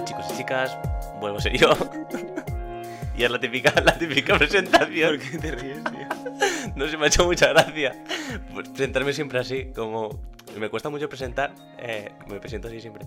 Hola chicos y chicas, vuelvo a ser yo. y es la típica, la típica presentación. ¿Por qué te ríes, tío? No se me ha hecho mucha gracia. Pues presentarme siempre así, como me cuesta mucho presentar, eh, me presento así siempre.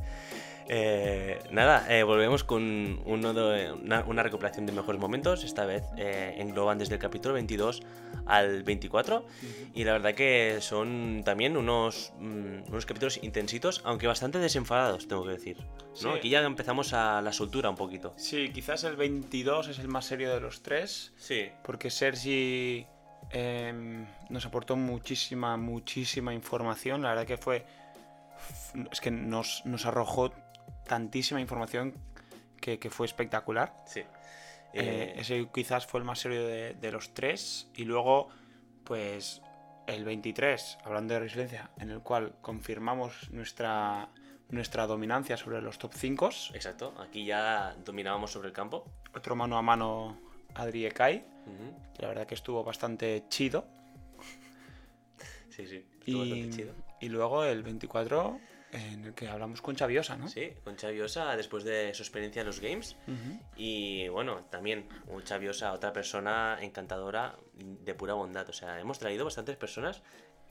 Eh, nada, eh, volvemos con uno de- una, una recopilación de mejores momentos. Esta vez eh, engloban desde el capítulo 22 al 24. Y la verdad que son también unos, mm, unos capítulos intensitos, aunque bastante desenfadados, tengo que decir. ¿no? Sí. Aquí ya empezamos a la soltura un poquito. Sí, quizás el 22 es el más serio de los tres, Sí. porque Sergi em, nos aportó muchísima, muchísima información. La verdad que fue... Es que nos, nos arrojó tantísima información que, que fue espectacular. Sí. Eh, Eh, ese quizás fue el más serio de, de los tres. Y luego, pues, el 23, hablando de resiliencia, en el cual confirmamos nuestra, nuestra dominancia sobre los top 5. exacto, aquí ya dominábamos sobre el campo. Otro mano a mano Adri Ekai. La verdad que estuvo bastante chido. Sí, sí, estuvo Y, bastante chido. y luego el 24, en el que hablamos con Chaviosa, ¿no? Sí, con Chaviosa después de su experiencia en los games. Y bueno, también un Chaviosa, otra persona encantadora de pura bondad. O sea, hemos traído bastantes personas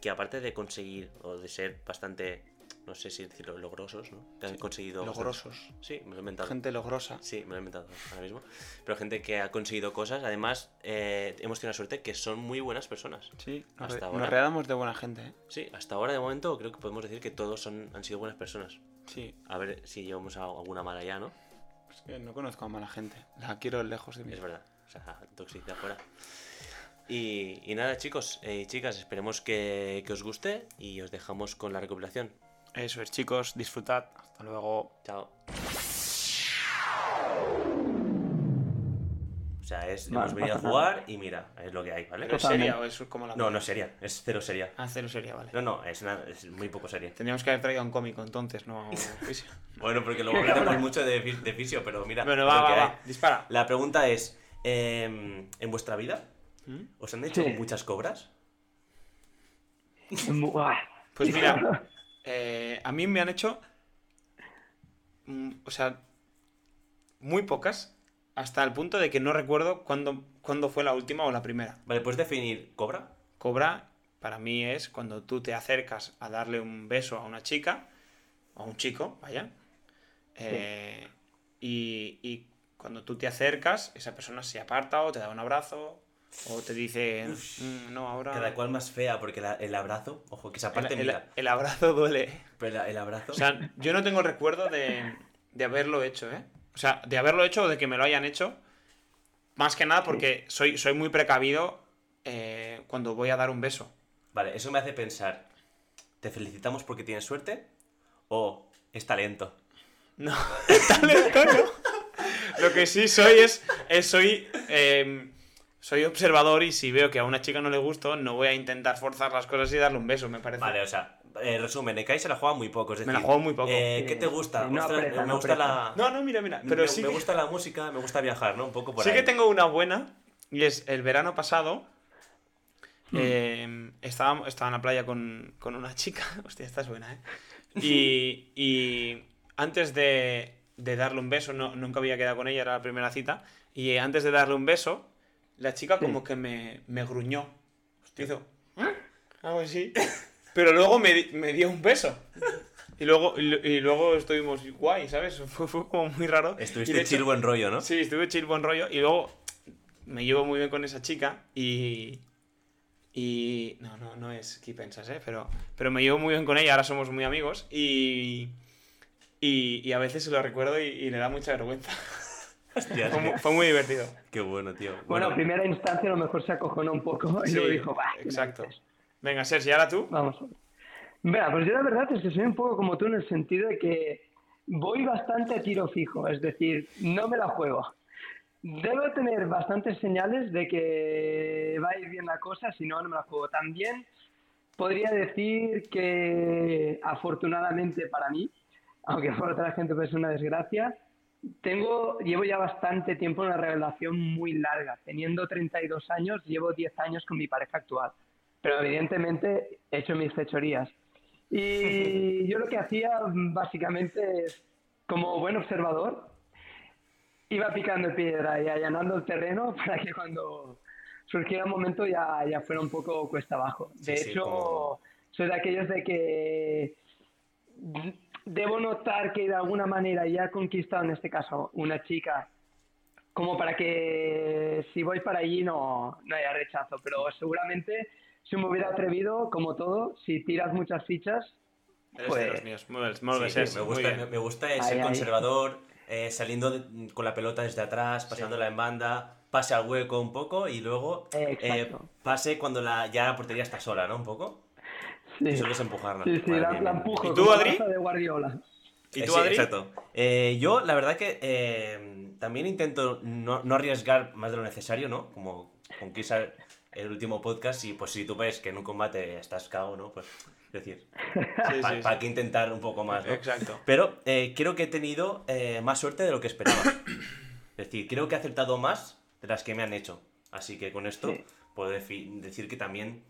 que aparte de conseguir o de ser bastante, no sé si decirlo, logrosos, ¿no? Que han Sí, conseguido... Logrosos. Sí, me lo he inventado. Gente logrosa. Sí, me lo he inventado ahora mismo. Pero gente que ha conseguido cosas. Además, eh, hemos tenido la suerte que son muy buenas personas. Sí, nos, Hasta re- ahora. nos readamos de buena gente. ¿eh? Sí, hasta ahora de momento creo que podemos decir que todos son, han sido buenas personas. Sí, A ver si llevamos a alguna mala ya, ¿no? es que no conozco a mala gente. La quiero lejos de mí. Es verdad. O sea, toxicidad fuera. Y, y nada, chicos y chicas, esperemos que, que os guste y os dejamos con la recopilación. Eso es, chicos, disfrutad. Hasta luego. Chao. O sea, es, Vale, hemos venido a jugar y mira, es lo que hay, ¿vale? ¿Pero es seria o es como la No, no es seria, es cero seria. Ah, cero seria, vale. No, no, es, una- es muy poco seria. Tendríamos que haber traído un cómico entonces, no fisio. Bueno, porque luego hablaremos mucho de, de fisio, pero mira. Bueno, va, va. Dispara. La pregunta es: em, ¿en vuestra vida ¿Mm? os han hecho Sí. muchas cobras? Pues mira, eh, a mí me han hecho. mm, O sea, muy pocas. Hasta el punto de que no recuerdo cuándo, cuándo fue la última o la primera. Vale, ¿puedes definir cobra? Cobra, para mí, es cuando tú te acercas a darle un beso a una chica, o a un chico, vaya. eh, y, y cuando tú te acercas, esa persona se aparta o te da un abrazo, o te dice, "Mm, no, ahora. Cada cual más fea, porque la- el abrazo, ojo, que esa parte el, el- mira, el abrazo duele. pero la- el abrazo. O sea, yo no tengo el recuerdo de, de haberlo hecho, ¿eh? O sea, de haberlo hecho o de que me lo hayan hecho. Más que nada porque soy, soy muy precavido eh, cuando voy a dar un beso. Vale, eso me hace pensar: ¿te felicitamos porque tienes suerte? ¿O es talento? No, talento no. Lo que sí soy es, es soy, eh, soy observador y si veo que a una chica no le gusto, no voy a intentar forzar las cosas y darle un beso, me parece. Vale, o sea, eh, resumen, Ekai se la juega muy poco. Es Me decir, la juego muy poco. eh, ¿Qué te gusta? No Ostras, me no gusta la. No, no, mira, mira. Pero me, sí, me que- gusta la música, me gusta viajar, ¿no? Un poco por sí ahí. que tengo una buena. Y es el verano pasado. Eh, estaba, estaba en la playa con, con una chica. Hostia, esta es buena, ¿eh? Y, y antes de, de darle un beso, no, nunca había quedado con ella, era la primera cita. Y antes de darle un beso, la chica como que me, me gruñó. Hizo. "¿Eh?", Algo así. Pero luego me, di- me dio un beso. Y luego, y, y luego estuvimos guay, ¿sabes? Fue, fue como muy raro. Estuviste hecho- chill buen rollo, ¿no? Sí, estuve chill, buen rollo. Y luego me llevo muy bien con esa chica y. Y. No, no, no es que pensas, ¿eh? Pero, pero me llevo muy bien con ella, ahora somos muy amigos. Y. Y, y a veces se lo recuerdo y, y le da mucha vergüenza. Hostia, Fue, fue muy divertido. Qué bueno, tío. Bueno, en primera instancia a lo mejor se acojonó un poco y Sí, luego dijo, va. exacto. Venga, Sergi, ahora tú. Vamos. Mira, pues yo la verdad es que soy un poco como tú en el sentido de que voy bastante a tiro fijo, es decir, no me la juego. Debo tener bastantes señales de que va a ir bien la cosa, si no, no me la juego. También podría decir que afortunadamente para mí, aunque para otra gente puede ser una desgracia, tengo, llevo ya bastante tiempo en una relación muy larga. Teniendo 32 años, llevo 10 años con mi pareja actual. Pero evidentemente he hecho mis fechorías. Y yo lo que hacía básicamente es, como buen observador, iba picando piedra y allanando el terreno para que cuando surgiera un momento ya, ya fuera un poco cuesta abajo. De Sí, sí, hecho, como- soy de aquellos de que debo notar que de alguna manera ya he conquistado, en este caso, una chica, como para que si voy para allí no, no haya rechazo. Pero seguramente si me hubiera atrevido, como todo, si tiras muchas fichas, Eres Pues- de los míos. Muy bien, muy Sí, bien, sí, sí, me muy gusta, bien. me, me gusta el Ahí, ser ahí. conservador, eh, saliendo de- con la pelota desde atrás, pasándola en banda, pase al hueco un poco y luego eh, pase cuando la, ya la portería está sola, ¿no? Un poco. Sí, Y sueles empujarla. sí, sí, la, la empujo. ¿Y tú, como Adri? de Guardiola. ¿Y Eh, tú, sí, Adri? exacto. Eh, yo, la verdad que eh, también intento no, no arriesgar más de lo necesario, ¿no? Como con Kisar el último podcast, y pues si tú ves que en un combate estás cago, ¿no? Pues, es decir, Sí, ¿para sí, sí. qué intentar un poco más, no? Exacto. Pero eh, creo que he tenido eh, más suerte de lo que esperaba. es decir, creo que he acertado más de las que me han hecho. Así que con esto Sí. puedo decir que también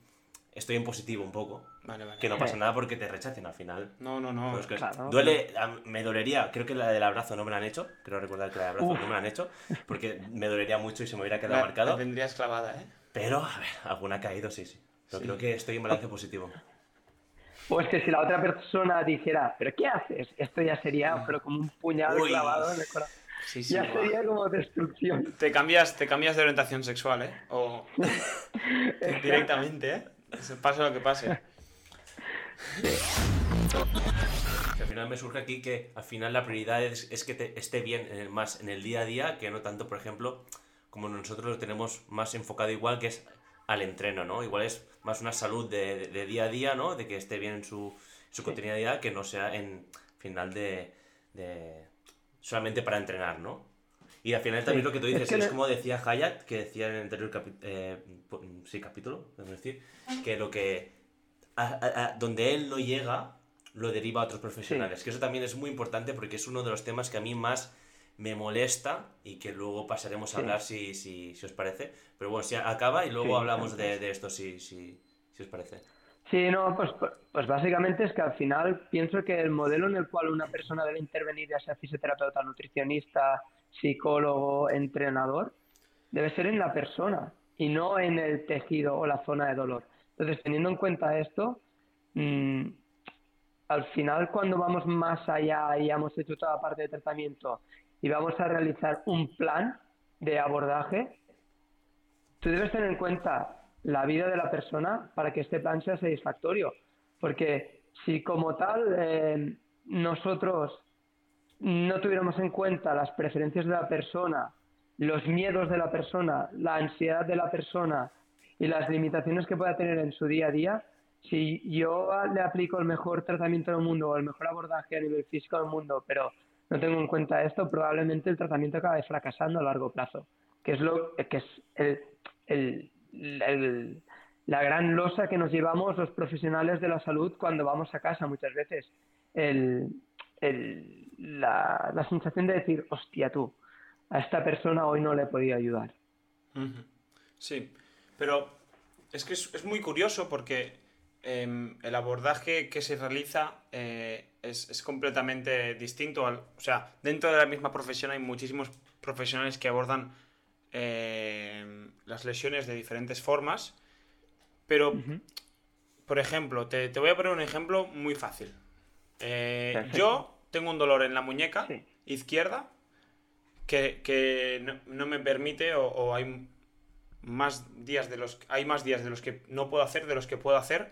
estoy en positivo un poco. Vale, vale. Que no pasa nada porque te rechacen al final. No, no, no. Pues que claro. duele, a- me dolería, creo que la del abrazo no me la han hecho, creo recordar que la del abrazo Uf. no me la han hecho, porque me dolería mucho y se me hubiera quedado La- marcado, la tendrías clavada, ¿eh? pero a ver, alguna ha caído, sí, sí. Pero Sí. creo que estoy en balance positivo. O es que si la otra persona dijera, ¿pero qué haces? Esto ya sería pero como un puñal Uy. clavado en el corazón. Sí, sí. Ya sería como destrucción. Te cambias, te cambias de orientación sexual, ¿eh? O directamente, ¿eh? Se Pase lo que pase. Que al final me surge aquí que al final la prioridad es, es que te esté bien en el, más en el día a día que no tanto, por ejemplo, como nosotros lo tenemos más enfocado igual que es al entreno, ¿no? Igual es más una salud de, de- de día a día, ¿no? De que esté bien en su, su cotidianidad que no sea en final de, de- solamente para entrenar, ¿no? Y al final también Sí. lo que tú Es dices que es, como decía Hayat, que decía en el anterior capi- eh, sí, capítulo, es decir, que lo que a- a- a- donde él no llega lo deriva a otros profesionales. Que eso también es muy importante porque es uno de los temas que a mí más me molesta y que luego pasaremos a hablar si, si, si os parece. Pero bueno, si acaba y luego hablamos de, de esto si, si, si os parece. Sí, no, pues, pues básicamente es que al final pienso que el modelo en el cual una persona debe intervenir, ya sea fisioterapeuta, nutricionista, psicólogo, entrenador, debe ser en la persona y no en el tejido o la zona de dolor. Entonces, teniendo en cuenta esto, mm, al final cuando vamos más allá y hemos hecho toda la parte de tratamiento y vamos a realizar un plan de abordaje, tú debes tener en cuenta la vida de la persona para que este plan sea satisfactorio. Porque si como tal eh, nosotros no tuviéramos en cuenta las preferencias de la persona, los miedos de la persona, la ansiedad de la persona y las limitaciones que pueda tener en su día a día, si yo le aplico el mejor tratamiento del mundo o el mejor abordaje a nivel físico del mundo, pero no tengo en cuenta esto, probablemente el tratamiento acabe fracasando a largo plazo, que es lo que es el, la gran losa que nos llevamos los profesionales de la salud cuando vamos a casa muchas veces. La, la sensación de decir, hostia tú, a esta persona hoy no le he podido ayudar. Sí, pero es que es, es muy curioso porque em, el abordaje que se realiza eh, es, es completamente distinto. Al, o sea, dentro de la misma profesión hay muchísimos profesionales que abordan em, las lesiones de diferentes formas, pero, por ejemplo, te, te voy a poner un ejemplo muy fácil. Eh, yo tengo un dolor en la muñeca Sí. izquierda que, que no, no me permite o, o hay más días de los hay más días de los que no puedo hacer de los que puedo hacer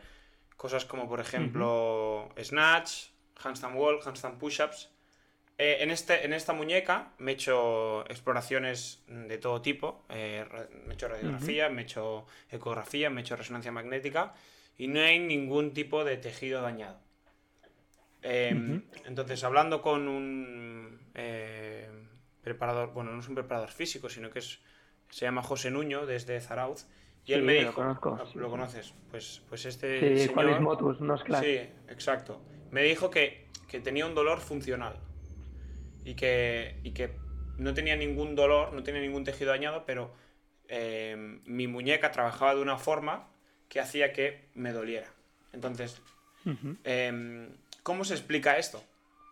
cosas como por ejemplo snatch handstand wall handstand push-ups Eh, en, este, en esta muñeca me he hecho exploraciones de todo tipo eh, me he hecho radiografía me he hecho ecografía me he hecho resonancia magnética y no hay ningún tipo de tejido dañado Eh, Entonces, hablando con un eh, preparador, bueno, no es un preparador físico, sino que es, se llama José Nuño desde Zarauz, y él Sí, me lo dijo, conozco, "Ah, sí. ¿lo conoces? Pues, pues este Sí, señor- Motus, no es claro. Sí, exacto. Me dijo que, que tenía un dolor funcional y que, y que no tenía ningún dolor, no tenía ningún tejido dañado, pero eh, mi muñeca trabajaba de una forma que hacía que me doliera. Entonces, Em, ¿Cómo se explica esto?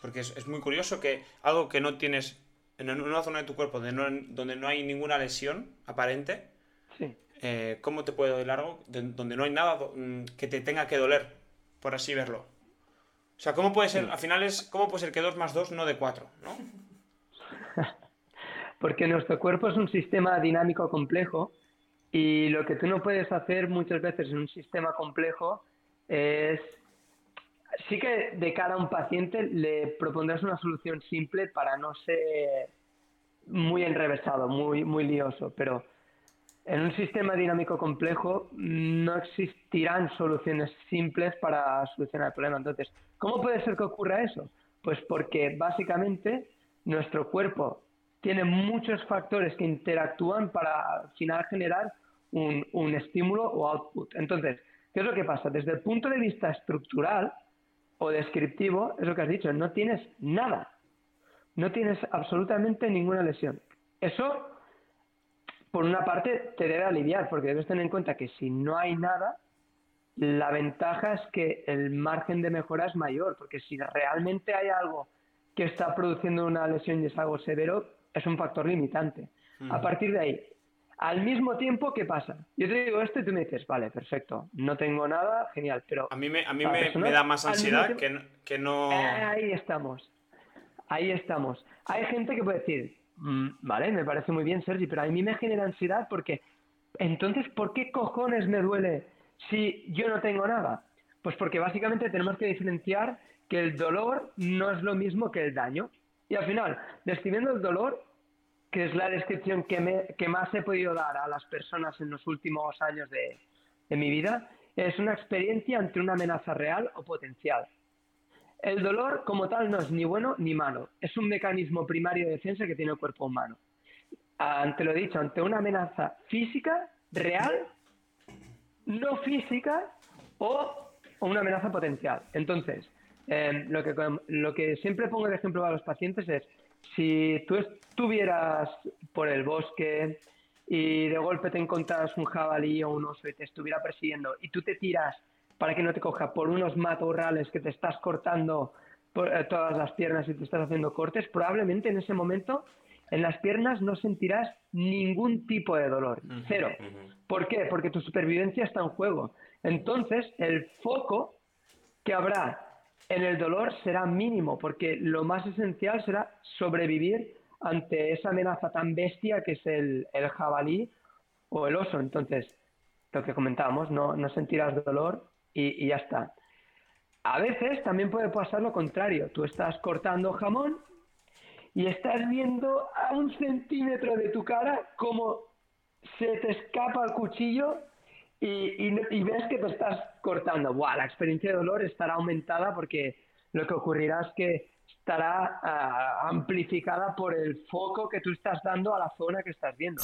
Porque es, es muy curioso que algo que no tienes en una zona de tu cuerpo donde no, donde no hay ninguna lesión aparente, Sí. eh, ¿cómo te puede doler algo de- donde no hay nada mm, que te tenga que doler, por así verlo? O sea, ¿cómo puede ser, al final es, ¿cómo puede ser que 2 más 2 no de 4, ¿no? Porque nuestro cuerpo es un sistema dinámico complejo y lo que tú no puedes hacer muchas veces en un sistema complejo es... Sí que de cara a un paciente le propondrás una solución simple para no ser muy enrevesado, muy, muy lioso, pero en un sistema dinámico complejo no existirán soluciones simples para solucionar el problema. Entonces, ¿cómo puede ser que ocurra eso? Pues porque básicamente nuestro cuerpo tiene muchos factores que interactúan para al final generar un, un estímulo o output. Entonces, ¿qué es lo que pasa? Desde el punto de vista estructural o descriptivo, es lo que has dicho, no tienes nada. No tienes absolutamente ninguna lesión. Eso por una parte te debe aliviar, porque debes tener en cuenta que si no hay nada, la ventaja es que el margen de mejora es mayor, porque si realmente hay algo que está produciendo una lesión y es algo severo, es un factor limitante. A partir de ahí, al mismo tiempo, ¿qué pasa? Yo te digo esto y tú me dices, vale, perfecto, no tengo nada, genial, pero A mí me, a mí me, persona me da más ansiedad que, no- que no... eh, ahí estamos. Ahí estamos. Hay gente que puede decir, "Mm, vale, me parece muy bien, Sergi, pero a mí me genera ansiedad porque, entonces, ¿por qué cojones me duele si yo no tengo nada? Pues porque básicamente tenemos que diferenciar que el dolor no es lo mismo que el daño. Y al final, describiendo el dolor, que es la descripción que, me- que más he podido dar a las personas en los últimos años de, de mi vida, es una experiencia ante una amenaza real o potencial. El dolor como tal no es ni bueno ni malo, es un mecanismo primario de defensa que tiene el cuerpo humano. Ante lo dicho, ante una amenaza física, real, no física o, una amenaza potencial. Entonces, eh, lo, que, lo que siempre pongo de ejemplo a los pacientes es, si tú estuvieras por el bosque y de golpe te encontras un jabalí o un oso y te estuviera persiguiendo y tú te tiras para que no te coja por unos matorrales que te estás cortando eh, todas las piernas y te estás haciendo cortes, probablemente en ese momento en las piernas no sentirás ningún tipo de dolor, cero. ¿Por qué? Porque tu supervivencia está en juego. Entonces, el foco que habrá en el dolor será mínimo, porque lo más esencial será sobrevivir ante esa amenaza tan bestia que es el, el jabalí o el oso. Entonces, lo que comentábamos, no, no sentirás dolor y, y ya está. A veces también puede pasar lo contrario. Tú estás cortando jamón y estás viendo a un centímetro de tu cara cómo se te escapa el cuchillo y, y- y ves que te estás cortando. Buah, la experiencia de dolor estará aumentada porque lo que ocurrirá es que estará ah, amplificada por el foco que tú estás dando a la zona que estás viendo.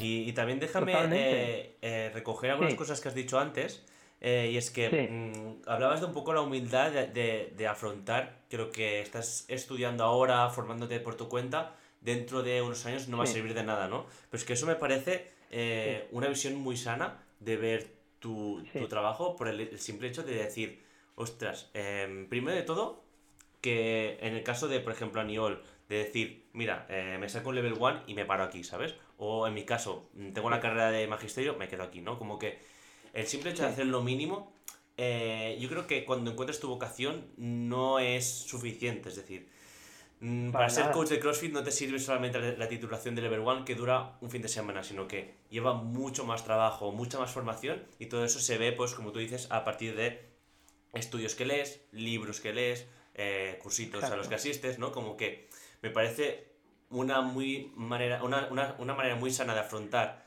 Y, y también déjame eh, eh, recoger algunas Sí. cosas que has dicho antes. Eh, y es que Sí. mm, hablabas de un poco la humildad de, de- de afrontar lo que estás estudiando ahora, formándote por tu cuenta, dentro de unos años no va a servir de nada, ¿no? Pero es que eso me parece eh, una visión muy sana de ver tu, tu trabajo por el, el simple hecho de decir, ostras, em, primero de todo, que en el caso de, por ejemplo, Aniol, de decir, mira, eh, me saco un level 1 y me paro aquí, ¿sabes? O en mi caso, mm, tengo una carrera de magisterio, me quedo aquí, ¿no? Como que el simple hecho de hacer lo mínimo, eh, yo creo que cuando encuentres tu vocación no es suficiente, es decir, mm, para Para ser coach de CrossFit no te sirve solamente la, la titulación de level 1 que dura un fin de semana, sino que lleva mucho más trabajo, mucha más formación y todo eso se ve, pues como tú dices, a partir de estudios que lees, libros que lees, eh, cursitos a los que asistes, ¿no? Como que me parece una, muy manera, una, una- una manera muy sana de afrontar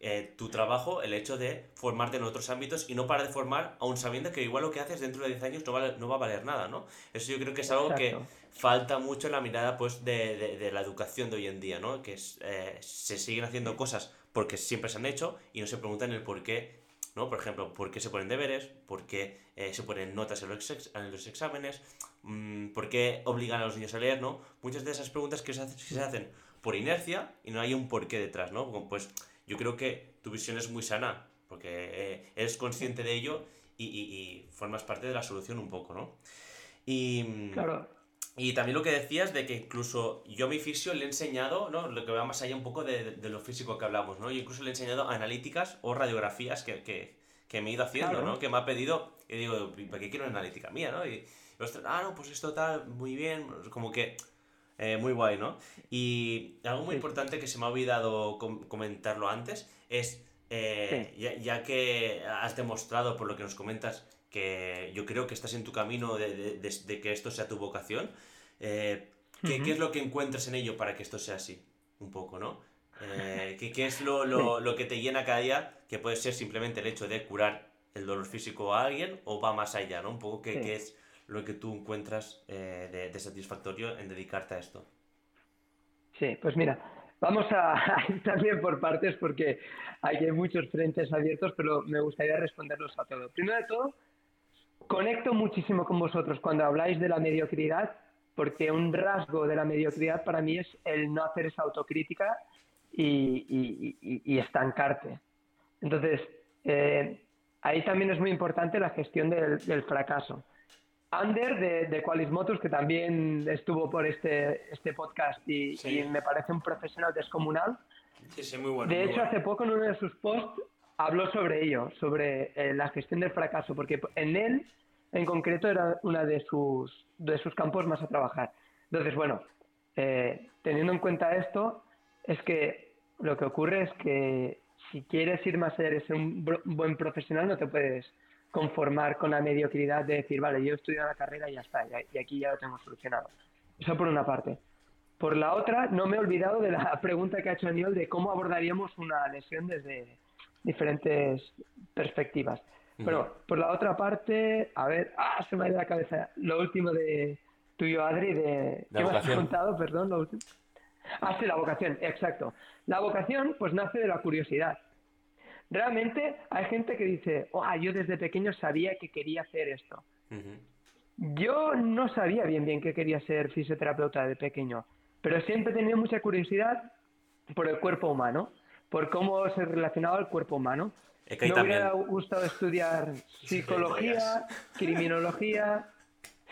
eh, tu trabajo, el hecho de formarte en otros ámbitos y no para de formar aún sabiendo que igual lo que haces dentro de 10 años no, vale- no va a valer nada, ¿no? Eso yo creo que es algo que falta mucho en la mirada pues de, de- de la educación de hoy en día, ¿no? Que es, eh, se siguen haciendo cosas porque siempre se han hecho y no se preguntan el por qué, ¿no? Por ejemplo, ¿por qué se ponen deberes? ¿Por qué eh, se ponen notas en los, ex- en los exámenes? Mm, ¿Por qué obligan a los niños a leer, no? Muchas de esas preguntas que se, hace- que se hacen por inercia y no hay un porqué detrás, ¿no? Pues yo creo que tu visión es muy sana porque eh, eres consciente de ello y, y- y formas parte de la solución un poco, ¿no? Y, Claro. y también lo que decías de que incluso yo a mi fisio le he enseñado, ¿no? Lo que va más allá un poco de, de lo físico que hablamos, ¿no? Yo incluso le he enseñado analíticas o radiografías que, que, que me he ido haciendo, Claro. ¿no? Que me ha pedido, y digo, ¿para qué quiero una analítica mía, no? Y, ostras, ah, no, pues esto está muy bien, como que eh, muy guay, ¿no? Y algo muy Sí. importante que se me ha olvidado com- comentarlo antes es, eh, ya, ya que has demostrado por lo que nos comentas que yo creo que estás en tu camino de, de- de- de que esto sea tu vocación, eh, ¿qué, qué es lo que encuentras en ello para que esto sea así? Un poco, ¿no? Eh, ¿qué, qué es lo, lo- lo que te llena cada día? Que puede ser simplemente el hecho de curar el dolor físico a alguien o va más allá, ¿no? Un poco qué, Sí. qué es lo que tú encuentras eh, de, satisfactorio en dedicarte a esto. Sí, pues mira, vamos a, ir también por partes porque hay muchos frentes abiertos, pero me gustaría responderlos a todos. Primero de todo, conecto muchísimo con vosotros cuando habláis de la mediocridad, porque un rasgo de la mediocridad para mí es el no hacer esa autocrítica y, estancarte. Entonces, eh, ahí también es muy importante la gestión del fracaso. Ander de, de Qualismotus, que también estuvo por este, este podcast y, Sí. y me parece un profesional descomunal. Sí, sí, muy bueno. De muy hecho, bueno. hace poco en uno de sus posts habló sobre ello, sobre eh, la gestión del fracaso, porque en él, en concreto, era uno de sus, de sus campos más a trabajar. Entonces, bueno, eh, teniendo en cuenta esto, es que lo que ocurre es que si quieres ir más allá de ser un bro- buen profesional, no te puedes conformar con la mediocridad de decir, vale, yo he estudiado la carrera y ya está, y- y aquí ya lo tengo solucionado. Eso por una parte. Por la otra, no me he olvidado de la pregunta que ha hecho Aniol de cómo abordaríamos una lesión desde diferentes perspectivas. Pero por la otra parte, a ver, ah, se me ha ido la cabeza. Lo último de tuyo, Adri, de... La ¿Qué me has vocación. preguntado? Perdón, lo último. Ah, sí, la vocación, exacto. La vocación, pues nace de la curiosidad. Realmente hay gente que dice, oh, yo desde pequeño sabía que quería hacer esto. Yo no sabía bien bien que quería ser fisioterapeuta de pequeño, pero siempre he tenido mucha curiosidad por el cuerpo humano, por cómo se relacionaba el cuerpo humano. Es que ahí Me también. hubiera gustado estudiar psicología, criminología.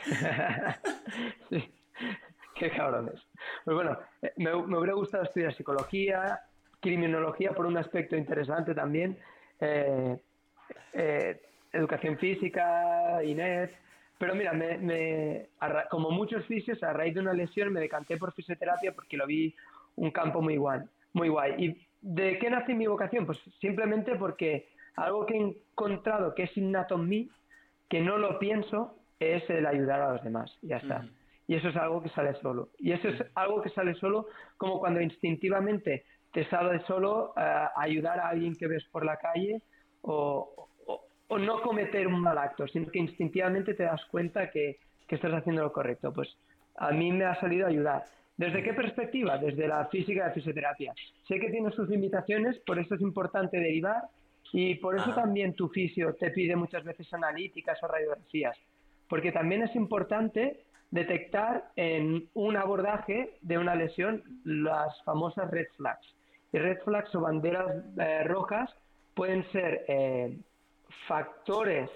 sí, qué cabrones. Pues bueno, me, me hubiera gustado estudiar psicología, criminología por un aspecto interesante también, eh, eh, educación física, Inés. Pero mira, me, como muchos fisios, a raíz de una lesión me decanté por fisioterapia porque lo vi un campo muy guay. Muy guay. ¿Y de qué nace mi vocación? Pues simplemente porque algo que he encontrado que es innato en mí, que no lo pienso, es el ayudar a los demás. Y ya está. Y eso es algo que sale solo. Y eso es algo que sale solo como cuando instintivamente te sale solo eh, ayudar a alguien que ves por la calle o, o- o no cometer un mal acto, sino que instintivamente te das cuenta que, que estás haciendo lo correcto. Pues a mí me ha salido ayudar. ¿Desde qué perspectiva? Desde la física de fisioterapia. Sé que tiene sus limitaciones, por eso es importante derivar y por eso Ajá. también tu fisio te pide muchas veces analíticas o radiografías, porque también es importante detectar en un abordaje de una lesión las famosas red flags. Red flags o banderas eh, rojas pueden ser eh, factores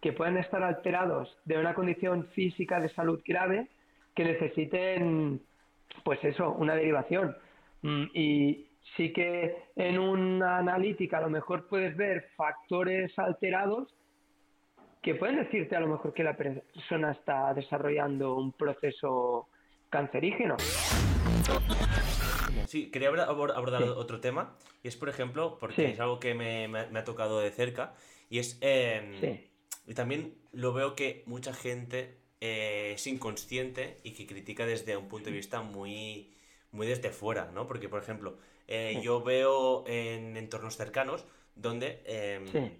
que pueden estar alterados de una condición física de salud grave que necesiten, pues eso, una derivación. Mm, Y sí que en una analítica a lo mejor puedes ver factores alterados que pueden decirte a lo mejor que la persona está desarrollando un proceso cancerígeno. Sí, quería abordar Sí. otro tema, y es, por ejemplo, porque Sí. es algo que me, me ha- me ha tocado de cerca, y es... em, Sí. Y también lo veo que mucha gente eh, es inconsciente y que critica desde un punto de vista muy, muy desde fuera, ¿no? Porque, por ejemplo, eh, yo veo en entornos cercanos donde em,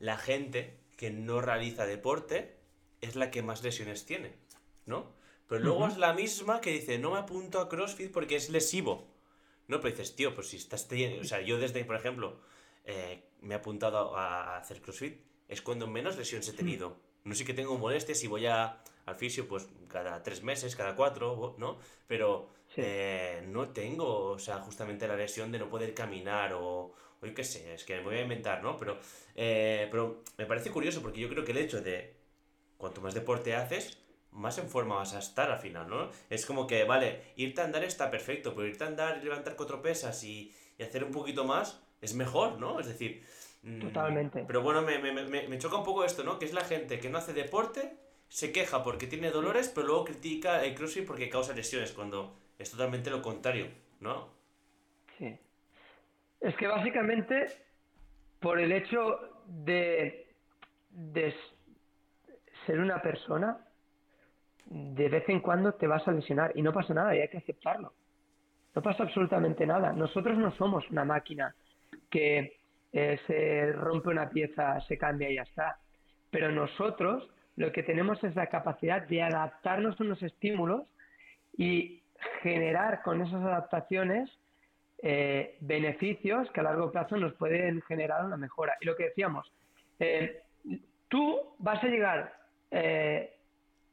la gente que no realiza deporte es la que más lesiones tiene, ¿no? Pero luego es la misma que dice, no me apunto a CrossFit porque es lesivo. No, pero dices, tío, pues si estás teniendo... O sea, yo desde, por ejemplo, eh, me he apuntado a hacer CrossFit, es cuando menos lesiones he tenido. No sé que tengo molestias y voy a, al fisio pues cada tres meses, cada cuatro, ¿no? Pero Sí. eh, no tengo, o sea, justamente la lesión de no poder caminar o, o yo qué sé, es que me voy a inventar, ¿no? Pero, eh, pero me parece curioso porque yo creo que el hecho de cuanto más deporte haces, más en forma vas a estar al final, ¿no? Es como que, vale, irte a andar está perfecto, pero irte a andar y levantar cuatro pesas y, y hacer un poquito más es mejor, ¿no? Es decir... mm, Totalmente. Pero bueno, me, me, me, me choca un poco esto, ¿no? Que es la gente que no hace deporte, se queja porque tiene dolores, pero luego critica el CrossFit porque causa lesiones, cuando es totalmente lo contrario, ¿no? Sí. Es que básicamente por el hecho de, de ser una persona, de vez en cuando te vas a lesionar y no pasa nada y hay que aceptarlo. No pasa absolutamente nada. Nosotros no somos una máquina que eh, se rompe una pieza, se cambia y ya está. Pero nosotros lo que tenemos es la capacidad de adaptarnos a unos estímulos y generar con esas adaptaciones eh, beneficios que a largo plazo nos pueden generar una mejora. Y lo que decíamos, eh, tú vas a llegar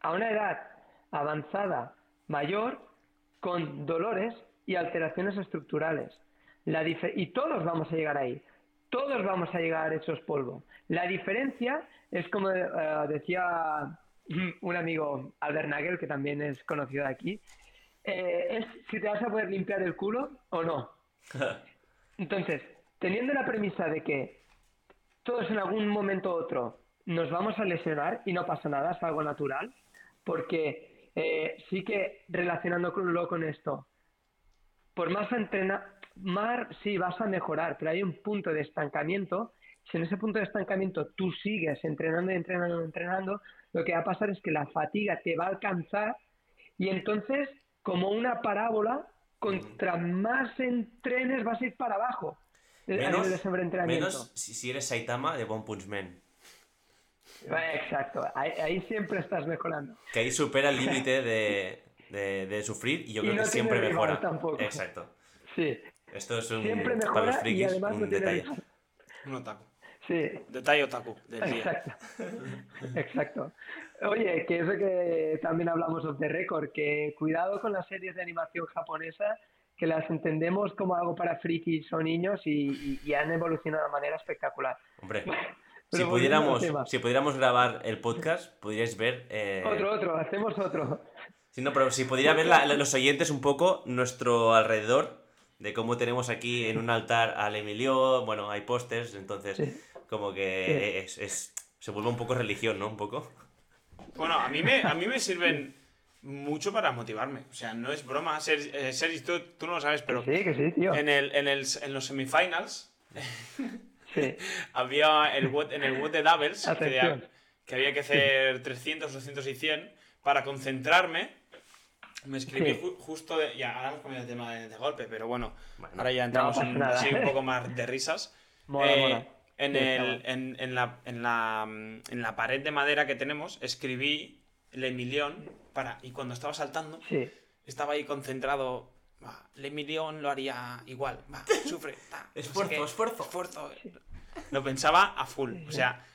a una edad avanzada mayor con dolores y alteraciones estructurales. La y todos vamos a llegar ahí. Todos vamos a llegar hechos polvo. La diferencia es como eh, decía un amigo, Albert Nagel, que también es conocido aquí, eh, es si te vas a poder limpiar el culo o no. Entonces, teniendo la premisa de que todos en algún momento u otro nos vamos a lesionar y no pasa nada, es algo natural, porque eh, sí que relacionándolo con esto, por más entrenar, más sí vas a mejorar, pero hay un punto de estancamiento. Si en ese punto de estancamiento tú sigues entrenando y entrenando y entrenando, lo que va a pasar es que la fatiga te va a alcanzar y entonces, como una parábola, contra más entrenes vas a ir para abajo eh, Menos, si eres Saitama de One Punch Man. Exacto, ahí, ahí siempre estás mejorando. Que ahí supera el límite de, de, de sufrir y yo Y creo no que siempre mejora. tampoco. Exacto. Sí, Esto es un, siempre para los mejora y frikis además no un detalle. Un otaku. Sí, Detalle otaku del día. Exacto. Exacto. Oye, que eso que también hablamos of the record, que cuidado con las series de animación japonesa, que las entendemos como algo para frikis o niños y, y- y han evolucionado de manera espectacular. Hombre, si pudiéramos, si pudiéramos grabar el podcast, podríais ver... eh, Otro, otro, hacemos otro. Sí, no, pero si pudiera ver la- la- los oyentes un poco nuestro alrededor, de cómo tenemos aquí en un altar al Emilio, bueno, hay pósters, entonces Sí. como que es, es- se vuelve un poco religión, ¿no? Un poco. Bueno, a mí me, a mí me sirven mucho para motivarme. O sea, no es broma. Ser- eh, Sergi, tú, tú no lo sabes, pero Sí, que sí, tío. en, el, en, el, en los semifinals Sí, había el en el WOD de Doubles que, que había que hacer 300, 200 y 100 para concentrarme. Me escribí Sí. ju- justo de. Ya, ahora hemos cambiado de tema de, de golpe, pero bueno, Bueno. ahora ya entramos pasa en nada. así un poco más de risas. Mola, Eh, mola. En, el, en, en la, en, la, en la pared de madera que tenemos escribí el Emilión para, y cuando estaba saltando Sí, estaba ahí concentrado. Va, el Emilión lo haría igual. Va, sufre. ta, no sé Esfuerzo, esfuerzo. esfuerzo. Lo pensaba a full. O sea,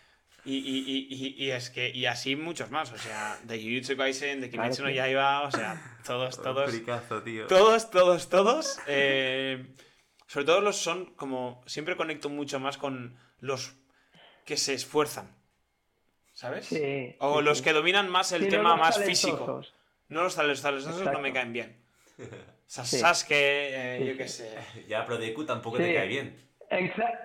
y, y, y, y, y es que, y así muchos más. O sea, de Jujutsu Kaisen, de Kimetsu no. Yaiba, o sea, todos, todos. Fricazo, tío. Todos, todos, todos. eh, sobre todo los son como. Siempre conecto mucho más con los que se esfuerzan. ¿Sabes? sí. O sí, los sí. que dominan más el tema más físico. No los talentosos, talentosos no me caen bien. Sa- Sí. Sasuke, eh, Sí, yo sí. qué sé. Ya, pero Deku tampoco Sí. te cae bien. Exa-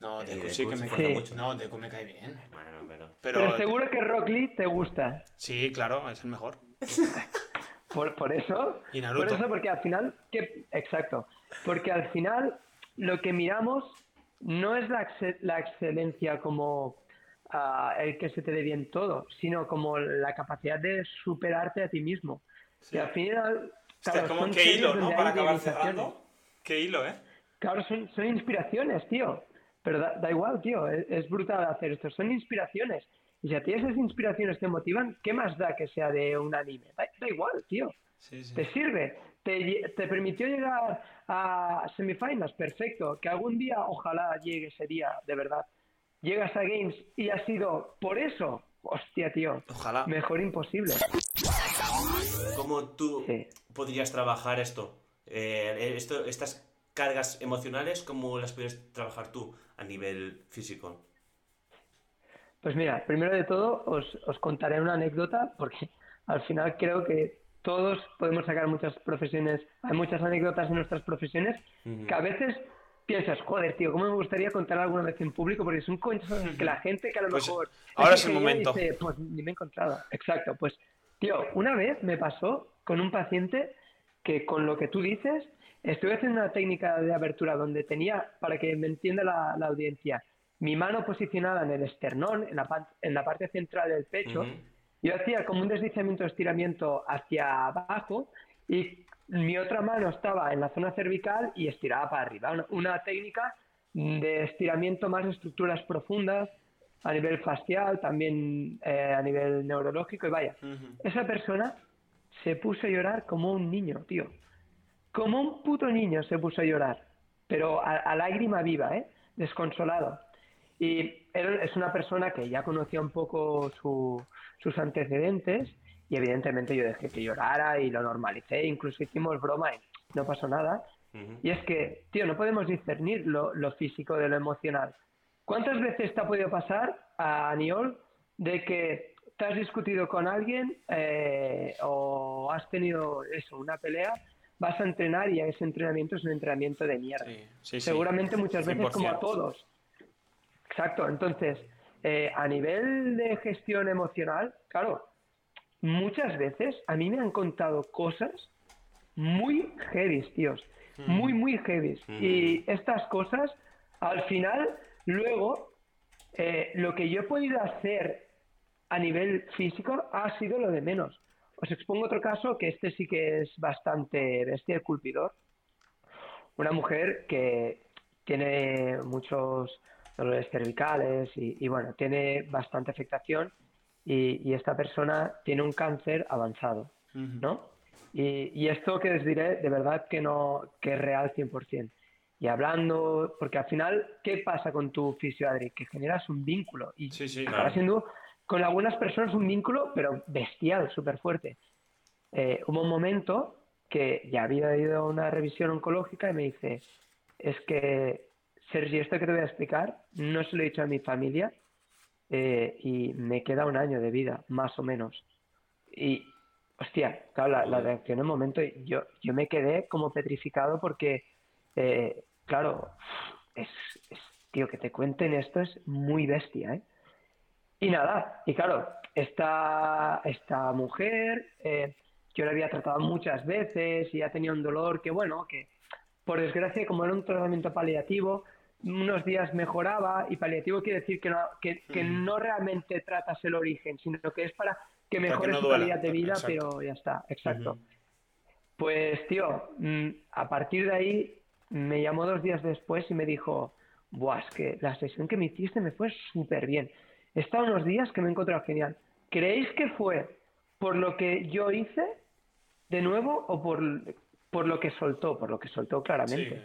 No, Deku Deku sí que me cae mucho. No, Deku me cae bien. Bueno, pero... Pero, Pero seguro que Rock Lee te gusta. sí, claro, es el mejor. Por, por eso. Y Naruto. Por eso, porque al final. Que, exacto. Porque al final lo que miramos no es la, exce- la excelencia como ah, el que se te dé bien todo, sino como la capacidad de superarte a ti mismo. Sí. Y al final. Hostia, claro, como son qué hilo, ¿no? Para acabar cerrando. Qué hilo, ¿eh? Claro, son, son inspiraciones, tío. Pero da, da igual, tío. Es, es brutal hacer esto. Son inspiraciones. Y si a ti esas inspiraciones te motivan, ¿qué más da que sea de un anime? Da, da igual, tío. Sí, sí. Te sirve. Te, te permitió llegar a semifinals, perfecto. Que algún día, ojalá llegue ese día, de verdad. Llegas a Games y ha sido por eso. Hostia, tío. Ojalá. Mejor imposible. ¿Cómo tú Sí. podrías trabajar esto? Eh, esto? Estas cargas emocionales, ¿cómo las podrías trabajar tú a nivel físico? Pues mira, primero de todo os, os contaré una anécdota porque al final creo que todos podemos sacar muchas profesiones, hay muchas anécdotas en nuestras profesiones que a veces piensas, joder, tío, ¿cómo me gustaría contar alguna vez en público? Porque son cosas que la gente que a lo Pues, mejor... ahora es el momento. dice, pues ni me he encontrado. Exacto, pues, tío, una vez me pasó con un paciente que con lo que tú dices, estuve haciendo una técnica de abertura donde tenía, para que me entienda la, la audiencia, mi mano posicionada en el esternón, en la, en la parte central del pecho, Ujú. yo hacía como un deslizamiento, estiramiento hacia abajo y mi otra mano estaba en la zona cervical y estiraba para arriba. Una, una técnica de estiramiento más de estructuras profundas a nivel facial, también eh, a nivel neurológico y vaya. Esa persona se puso a llorar como un niño, tío. Como un puto niño se puso a llorar, pero a, a lágrima viva, ¿eh? Desconsolado. Y era- es una persona que ya conocía un poco su- sus antecedentes y evidentemente yo dejé que llorara y lo normalicé, incluso hicimos broma y no pasó nada. Y es que, tío, no podemos discernir lo, lo físico de lo emocional. ¿Cuántas veces te ha podido pasar a Aniol de que te has discutido con alguien eh, o has tenido eso, una pelea, vas a entrenar y ese entrenamiento es un entrenamiento de mierda? Sí, sí, sí. Seguramente muchas veces como a 100%. todos. Exacto, entonces, eh, a nivel de gestión emocional, claro, muchas veces a mí me han contado cosas muy heavy, tíos. Muy, muy heavy. Y estas cosas, al final, luego, eh, lo que yo he podido hacer a nivel físico ha sido lo de menos. Os expongo otro caso que este sí que es bastante bestia y culpidor. Una mujer que tiene muchos dolores cervicales y, y, bueno, tiene bastante afectación y, y esta persona tiene un cáncer avanzado. ¿no? Y, y esto que os diré, de verdad que no, que es real 100%. Y hablando, porque al final, ¿qué pasa con tu fisio, Adri? Que generas un vínculo y Sí, sí, claro. siendo con algunas personas un vínculo, pero bestial, súper fuerte. Eh, hubo un momento que ya había ido a una revisión oncológica y me dice, es que, Sergi, esto que te voy a explicar, no se lo he dicho a mi familia eh, y me queda un año de vida, más o menos. Y, hostia, claro, la, la reacción en un momento, yo, yo me quedé como petrificado porque, eh, claro, es, es, tío, que te cuenten esto es muy bestia, ¿eh? Y nada, y claro, esta, esta mujer, eh, yo la había tratado muchas veces y ya tenía un dolor que, bueno, que por desgracia, como era un tratamiento paliativo, unos días mejoraba y paliativo quiere decir que no, que, que Mm. no realmente tratas el origen, sino que es para que Para que mejore no su calidad de vida, Exacto. pero ya está, exacto. Pues, tío, mm, a partir de ahí me llamó dos días después y me dijo, Buah, es que la sesión que me hiciste me fue súper bien. He estado unos días que me he encontrado genial. ¿Creéis que fue por lo que yo hice de nuevo o por, por lo que soltó? Por lo que soltó claramente.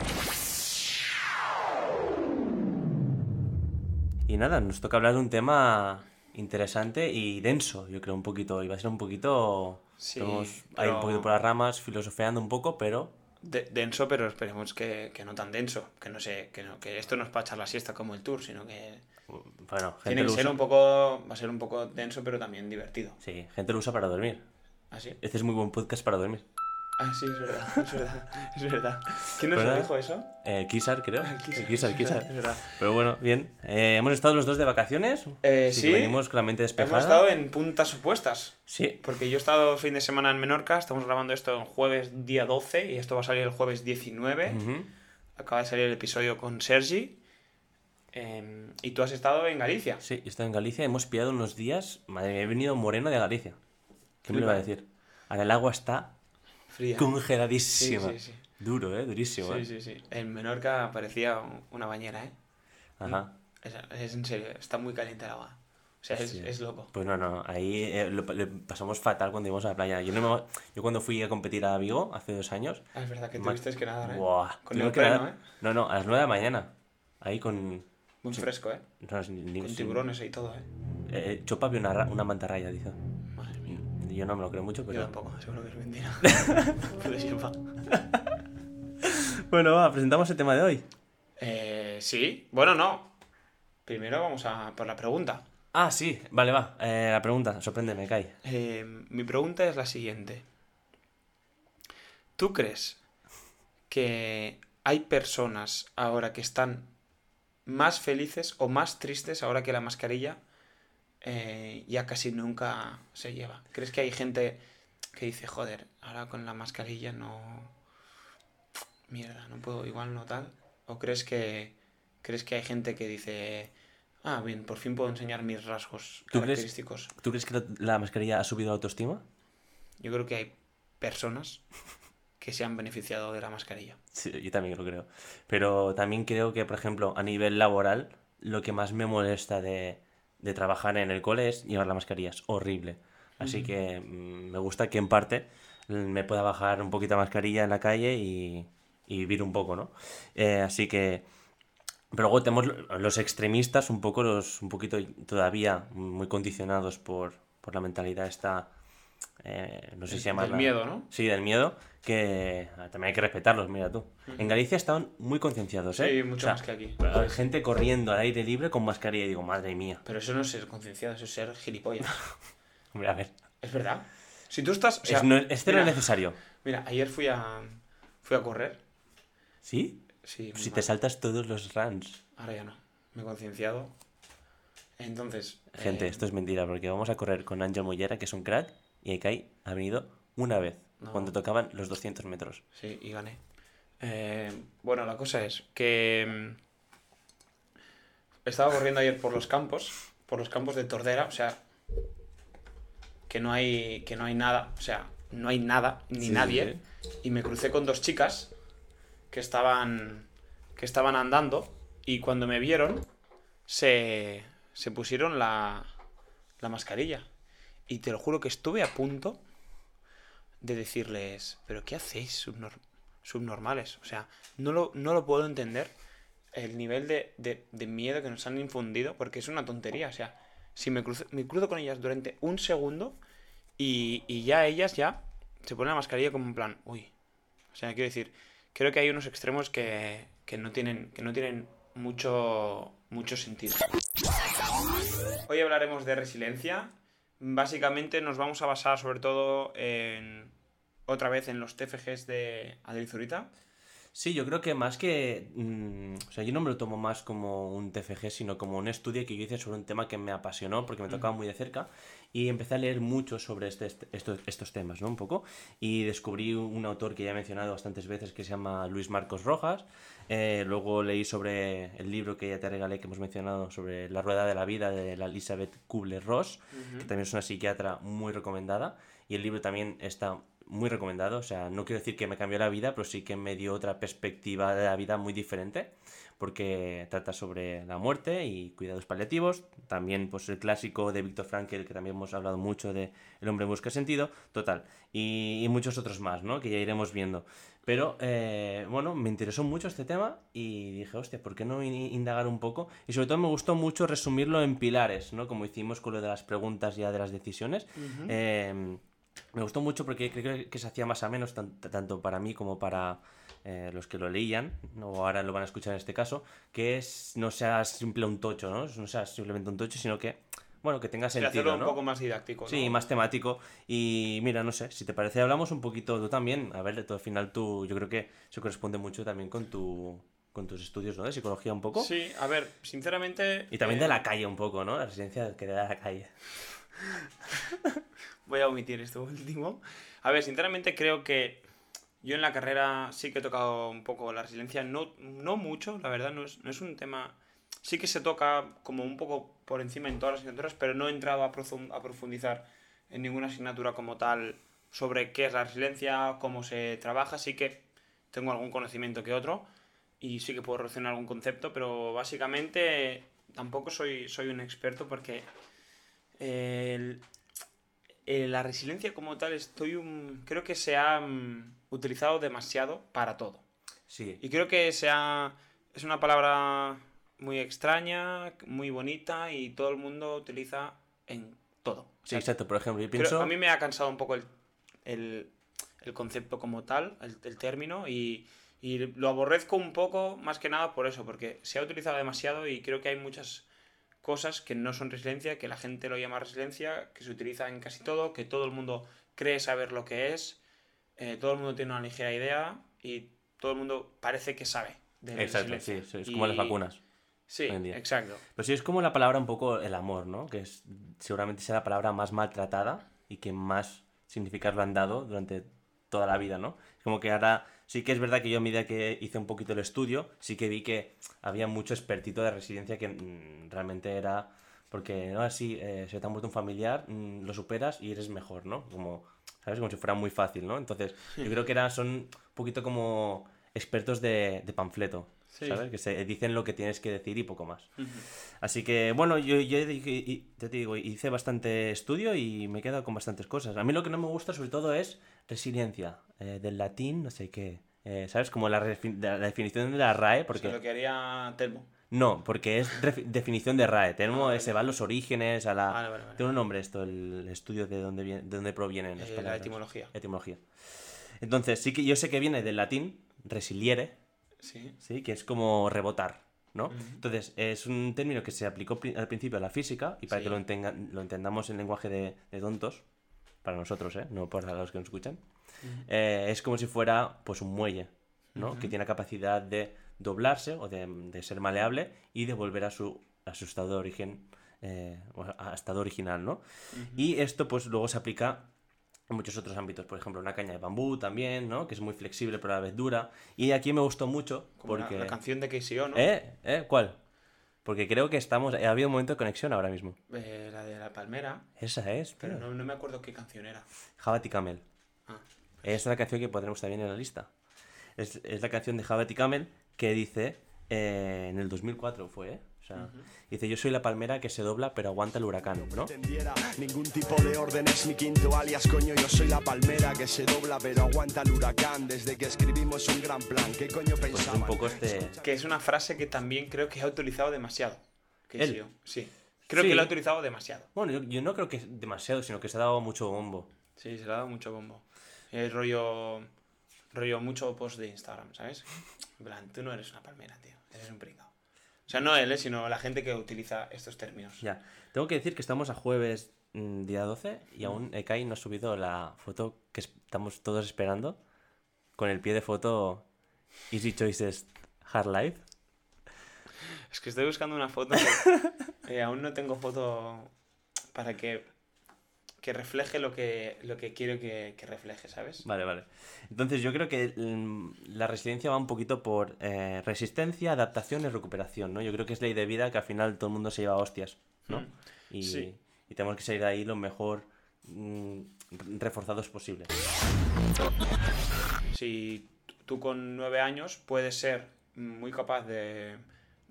Y nada, nos toca hablar de un tema interesante y denso, yo creo, un poquito. Iba a ser un poquito... Sí, Vamos ahí pero- un poquito por las ramas, filosofeando un poco, pero... De- denso, pero esperemos que, que no tan denso. Que no sé, que, no, que esto no es para echar la siesta como el tour, sino que Bueno, gente tiene que ser usa... un poco. Va a ser un poco denso, pero también divertido. Sí, gente lo usa para dormir. ¿Así? Este es muy buen podcast para dormir. Ah, sí, es verdad, es verdad, es verdad. ¿Quién nos lo ¿Verdad? dijo eso? Eh, Kisar, creo. Kisar, Kisar, verdad, es verdad. Pero bueno, bien. Eh, hemos estado los dos de vacaciones. Eh, sí. venimos con la mente despejada. Hemos estado en puntas opuestas. Sí. Porque yo he estado fin de semana en Menorca, estamos grabando esto en jueves día 12 y esto va a salir el jueves 19. Ujú. Acaba de salir el episodio con Sergi. Em, y tú has estado en Galicia. Sí, yo estoy en Galicia. Hemos pillado unos días. Madre mía, he venido moreno de Galicia. ¿Qué me lo iba a decir? Ahora el agua está Fría. congeladísima. Sí, sí, sí. Duro, ¿eh? Durísimo, Sí, ¿eh? sí, sí. En Menorca parecía un- una bañera, ¿eh? Ajá. Es, es en serio, está muy caliente el agua. O sea, es, es loco. Pues no, no, ahí eh, lo, le pasamos fatal cuando íbamos a la playa. Yo, no me- yo cuando fui a competir a Vigo hace dos años... Ah, es verdad que tuviste que nadar, ¿eh? Buah, Con neopreno, nadar- ¿eh? No, no, a las nueve de la mañana. Ahí con... Muy fresco, ¿eh? no, ni- Con tiburones y todo, ¿eh? Eh, Chopa vio una, una mantarraya, dice. Yo no me lo creo mucho, Yo pero... tampoco, seguro que es mentira. Va. Bueno, va, presentamos el tema de hoy. Eh, sí, bueno, no. Primero vamos a por la pregunta. Ah, sí, vale, va. Eh, la pregunta, sorpréndeme, Kai. Eh, mi pregunta es la siguiente. ¿Tú crees que hay personas ahora que están más felices o más tristes ahora que la mascarilla eh, ya casi nunca se lleva? ¿Crees que hay gente que dice, joder, ahora con la mascarilla no... Mierda, no puedo igual no tal? ¿O crees que, crees que hay gente que dice, ah, bien, por fin puedo enseñar mis rasgos ¿Tú crees- característicos? ¿Tú crees que la, la mascarilla ha subido la autoestima? Yo creo que hay personas que se han beneficiado de la mascarilla. Sí, yo también lo creo. Pero también creo que, por ejemplo, a nivel laboral, lo que más me molesta de, de trabajar en el cole es llevar la mascarilla. Es horrible. Así que mm, me gusta que en parte me pueda bajar un poquito la mascarilla en la calle y, vivir un poco, ¿no? Eh, así que... Pero luego tenemos lo- los extremistas, un poco los, un poquito todavía muy condicionados por, por la mentalidad esta, eh, no sé si Del- llamarla- del miedo, ¿no? Sí, del miedo, que también hay que respetarlos, mira tú. En Galicia estaban muy concienciados, ¿eh? Sí, mucho O sea, más que aquí. Hay gente corriendo al aire libre con mascarilla y digo, madre mía. Pero eso no es ser concienciado, eso es ser gilipollas. Hombre, a ver. es verdad. Si tú estás... o sea, es, no, este no es necesario. Mira, ayer fui a, fui a correr. ¿Sí? Sí, Si te saltas todos los runs. Ahora ya no. Me he concienciado. Entonces... Gente, eh, esto es mentira, porque vamos a correr con Ángel Mollera, que es un crack, y Ekai ha venido una vez, No. cuando tocaban los 200 metros. Sí, y gané. Eh, bueno, la cosa es que mm, estaba corriendo ayer por los campos, por los campos de Tordera, o sea, que no hay, que no hay nada, o sea, no hay nada ni Sí, sí, nadie, y me crucé con dos chicas que estaban, que estaban andando y cuando me vieron se, se pusieron la, la mascarilla y te lo juro que estuve a punto de decirles, pero ¿qué hacéis subnor- subnormales? O sea, no lo, no lo puedo entender el nivel de, de- de miedo que nos han infundido, porque es una tontería. O sea, si me cruzo, me cruzo con ellas durante un segundo y, y ya ellas ya se ponen la mascarilla como en plan, uy. O sea, quiero decir, creo que hay unos extremos que, que no tienen, que no tienen mucho, mucho sentido. Hoy hablaremos de resiliencia. Básicamente nos vamos a basar sobre todo en otra vez en los TFGs de Adel Zurita. Sí, yo creo que más que... mm, o sea, yo no me lo tomo más como un TFG, sino como un estudio que yo hice sobre un tema que me apasionó porque me tocaba muy de cerca y empecé a leer mucho sobre este, este- estos, estos temas, ¿no? Un poco. Y descubrí un autor que ya he mencionado bastantes veces que se llama Luis Marcos Rojas. Eh, luego leí sobre el libro que ya te regalé, que hemos mencionado, sobre La Rueda de la Vida de la Elizabeth Kubler-Ross, que también es una psiquiatra muy recomendada. Y el libro también está muy recomendado. O sea, no quiero decir que me cambió la vida, pero sí que me dio otra perspectiva de la vida muy diferente. Porque trata sobre la muerte y cuidados paliativos. También, pues, el clásico de Viktor Frankl, que también hemos hablado mucho de El hombre busca sentido. Total. Y, y muchos otros más, ¿no? Que ya iremos viendo. Pero, eh, bueno, me interesó mucho este tema y dije, hostia, ¿por qué no in- indagar un poco? Y sobre todo me gustó mucho resumirlo en pilares, ¿no? Como hicimos con lo de las preguntas ya de las decisiones. Eh, me gustó mucho porque creo que se hacía más a menos, tan- tanto para mí como para eh, los que lo leían, o ahora lo van a escuchar en este caso, que es, no sea simple un tocho, ¿no? No sea simplemente un tocho, sino que, bueno, que tenga sentido, hacerlo un ¿no? poco más didáctico. ¿no? Sí, más temático. Y mira, no sé, si te parece, hablamos un poquito tú también. A ver, tú, al final tú, yo creo que se corresponde mucho también con tu con tus estudios, ¿no? De psicología un poco. Sí, a ver, sinceramente. Y también eh, de la calle un poco, ¿no? La residencia que da la calle. Voy a omitir esto último. A ver, sinceramente creo que yo en la carrera sí que he tocado un poco la resiliencia, no, no mucho, la verdad, no es, no es un tema... Sí que se toca como un poco por encima en todas las asignaturas, pero no he entrado a, profun- a profundizar en ninguna asignatura como tal sobre qué es la resiliencia, cómo se trabaja, sí que tengo algún conocimiento que otro y sí que puedo relacionar algún concepto, pero básicamente tampoco soy, soy un experto porque la resiliencia como tal estoy un, creo que se ha mm, utilizado demasiado para todo. Sí. Y creo que se ha- es una palabra muy extraña, muy bonita y todo el mundo utiliza en todo. O Sí, sea, exacto. Por ejemplo, yo creo- a mí me ha cansado un poco el, el- el concepto como tal, el, el término, y, y lo aborrezco un poco más que nada por eso, porque se ha utilizado demasiado y creo que hay muchas cosas que no son resiliencia, que la gente lo llama resiliencia, que se utiliza en casi todo, que todo el mundo cree saber lo que es, eh, todo el mundo tiene una ligera idea y todo el mundo parece que sabe de Exacto, sí, es como las vacunas. Sí, exacto. Pero sí es como la palabra un poco el amor, ¿no? Que es seguramente sea la palabra más maltratada y que más significado han dado durante toda la vida, ¿no? Es como que ahora sí que es verdad que yo a medida que hice un poquito el estudio, sí que vi que había mucho expertito de resiliencia que mm, realmente era porque, no, así, eh, se te ha muerto un familiar, mm, lo superas y eres mejor, ¿no? Como, ¿sabes? Como si fuera muy fácil, ¿no? Entonces, yo creo que era, son un poquito como expertos de, de panfleto, Sí. ¿sabes? Que se dicen lo que tienes que decir y poco más. Así que, bueno, yo, yo te digo, hice bastante estudio y me he quedado con bastantes cosas. A mí lo que no me gusta sobre todo es resiliencia, eh, del latín, no sé qué. eh, ¿Sabes? Como la, la definición de la RAE, Porque... porque... lo que haría Telmo. No, porque es definición de RAE. Tenemos, Ah, vale. se van los orígenes, a la... Vale, vale. Tiene un nombre esto, el estudio de dónde, viene, de dónde provienen las Eh, la etimología. Etimología. Entonces, sí que yo sé que viene del latín, resiliere, Sí. ¿sí? Que es como rebotar, ¿no? Entonces, es un término que se aplicó al principio a la física y para Sí. que lo, entenga- lo entendamos en lenguaje de, de tontos, para nosotros, ¿eh? No para los que nos escuchan, eh, es como si fuera pues un muelle, ¿no? Que tiene la capacidad de doblarse o de, de ser maleable y de volver a su, a su estado de origen, eh, a estado original, ¿no? Y esto pues luego se aplica en muchos otros ámbitos, por ejemplo, una caña de bambú también, ¿no? Que es muy flexible pero a la vez dura. Y aquí me gustó mucho Como la- porque... la, canción de KCO, ¿no? ¿Eh? ¿Eh? ¿Cuál? Porque creo que estamos... Ha habido un momento de conexión ahora mismo. Eh, la de la palmera. Esa es, Pero no, no me acuerdo qué canción era. Jabati Camel. Ah, Esa es la canción que pondremos también en la lista. Es, es la canción de Jabati Camel que dice... eh, en el 2004 fue, ¿eh? O sea, dice, yo soy la palmera que se dobla pero aguanta el huracán, ¿no? ningún tipo de orden es mi quinto alias coño yo soy la palmera que se dobla pero aguanta el huracán desde que escribimos un gran plan qué coño Pues pensaban un poco este... que es una frase que también creo que ha utilizado demasiado. ¿Él? KCO. Sí. Creo Sí. que lo ha utilizado demasiado. Bueno, yo, yo no creo que es demasiado, sino que se ha dado mucho bombo. Sí, se le ha dado mucho bombo. El rollo. Rollo mucho post de Instagram, ¿sabes? En plan, tú no eres una palmera, tío. Eres un pringao. O sea, no él, eh, sino la gente que utiliza estos términos. Ya, tengo que decir que estamos a jueves mm, día 12 y aún Ekai no ha subido la foto que es- estamos todos esperando con el pie de foto Easy Choices Hard Life. Es que estoy buscando una foto que eh, aún no tengo foto para que, que refleje lo que, lo que quiero que, que refleje, ¿sabes? Vale, vale. Entonces yo creo que mm, la resiliencia va un poquito por eh, resistencia, adaptación y recuperación, ¿no? Yo creo que es ley de vida que al final todo el mundo se lleva hostias, ¿no? Mm, Y, sí. y tenemos que salir de ahí lo mejor mm, reforzados posible. Si tú con nueve años puedes ser muy capaz de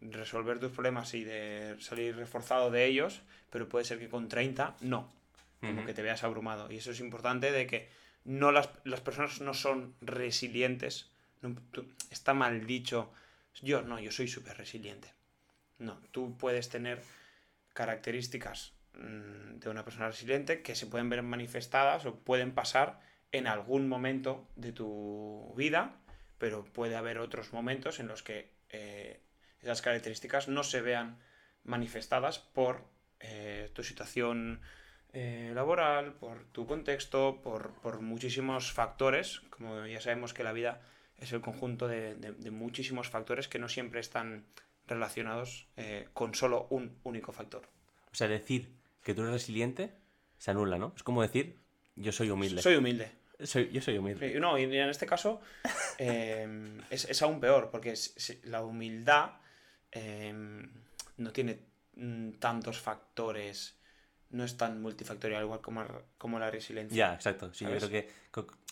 resolver tus problemas y de salir reforzado de ellos, pero puede ser que con 30 no, como que te veas abrumado. Y eso es importante de que no las, las personas no son resilientes. No, tú- está mal dicho, yo no, yo soy súper resiliente. No, tú puedes tener características mm, de una persona resiliente que se pueden ver manifestadas o pueden pasar en algún momento de tu vida, pero puede haber otros momentos en los que eh, esas características no se vean manifestadas por eh, tu situación eh, laboral, por tu contexto, por, por muchísimos factores. Como ya sabemos que la vida es el conjunto de, de- de muchísimos factores que no siempre están relacionados eh, con solo un único factor. O sea, decir que tú eres resiliente se anula, ¿no? Es como decir, yo soy humilde. Soy humilde. Soy- yo soy humilde. No, y en este caso eh, es, es aún peor, porque es- es- la humildad eh, no tiene mm, tantos factores, no es tan multifactorial igual como, como la resiliencia. Ya, exacto. Sí, yo creo que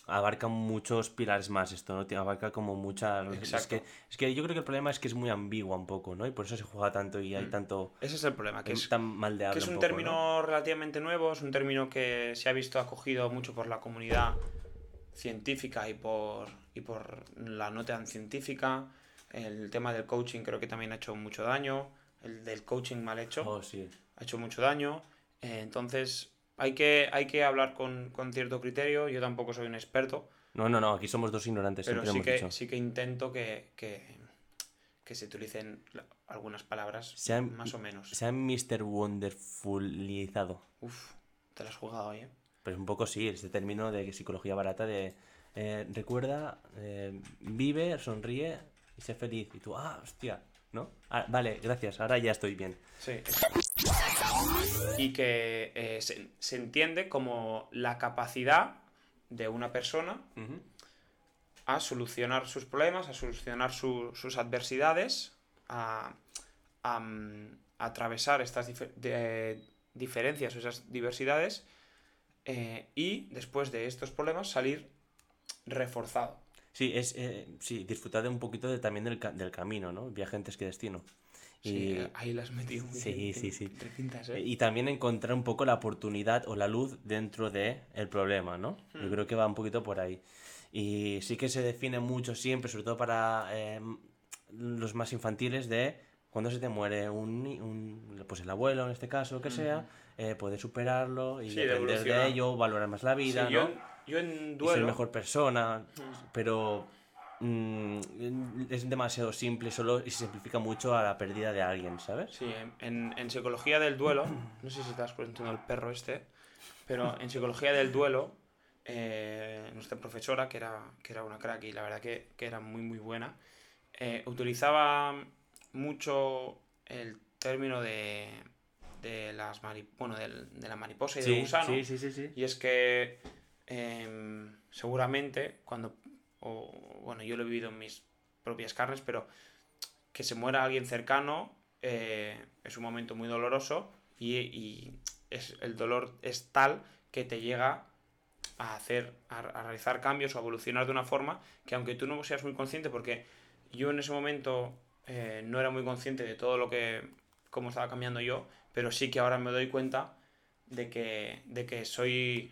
abarca muchos pilares más esto, ¿no? Abarca como muchas... Es que, es que yo creo que el problema es que es muy ambigua un poco, ¿no? Y por eso se juega tanto y hay Mm. tanto... Ese es el problema, que es, tan maldeable que es un poco, ¿no? término relativamente nuevo, es un término que se ha visto acogido mucho por la comunidad científica y por, y por la no tan científica. El tema del coaching creo que también ha hecho mucho daño. El del coaching mal hecho Oh, sí. ha hecho mucho daño. Eh, entonces hay que, hay que hablar con, con cierto criterio. Yo tampoco soy un experto, No, no, no, aquí somos dos ignorantes, pero sí hemos que, dicho. sí que intento que, que, que se utilicen algunas palabras Se han- más o menos. Se ha Mr. Wonderfulizado. Uf, te lo has jugado hoy, ¿eh? Pues un poco sí, este término de psicología barata de eh, recuerda, eh, vive, sonríe y sé feliz. Y tú, ah, hostia, ¿no? Ah, vale, gracias, ahora ya estoy bien. Sí. Y que eh, se, se entiende como la capacidad de una persona a solucionar sus problemas, a solucionar su- sus adversidades, a, a, mm, atravesar estas de- diferencias o esas diversidades eh, y después de estos problemas salir reforzado. Sí, es, eh, sí, disfrutar de un poquito de, también del, ca- del camino, ¿no? Viaje antes que destino. Sí, Y, ahí las metido muy Sí, bien, sí, sí. entre ¿eh? y también encontrar un poco la oportunidad o la luz dentro del el problema, ¿no? Yo creo que va un poquito por ahí. Y sí que se define mucho siempre, sobre todo para eh, los más infantiles, de cuando se te muere un, un- pues el abuelo en este caso, que sea, eh, poder superarlo y Sí, de aprender de evolucionar. ello, valorar más la vida, Sí, ¿no? yo, en- yo en y ser duelo... mejor persona, pero mm, es demasiado simple solo y se simplifica mucho a la pérdida de alguien, ¿sabes? Sí, en, psicología del duelo, no sé si das cuenta el perro este, pero en psicología del duelo, eh, nuestra profesora, que era, que era una crack y la verdad que, que era muy muy buena, eh, utilizaba mucho el término de, de las mari- bueno, del- de la mariposa y del gusano. sí, sí, sí, sí. Y es que em, seguramente cuando, o, bueno, yo lo he vivido en mis propias carnes, pero que se muera alguien cercano eh, es un momento muy doloroso y, y es, el dolor es tal que te llega a hacer, a, a realizar cambios o a evolucionar de una forma que aunque tú no seas muy consciente, porque yo en ese momento eh, no era muy consciente de todo lo que, cómo estaba cambiando yo, pero sí que ahora me doy cuenta de que, de que soy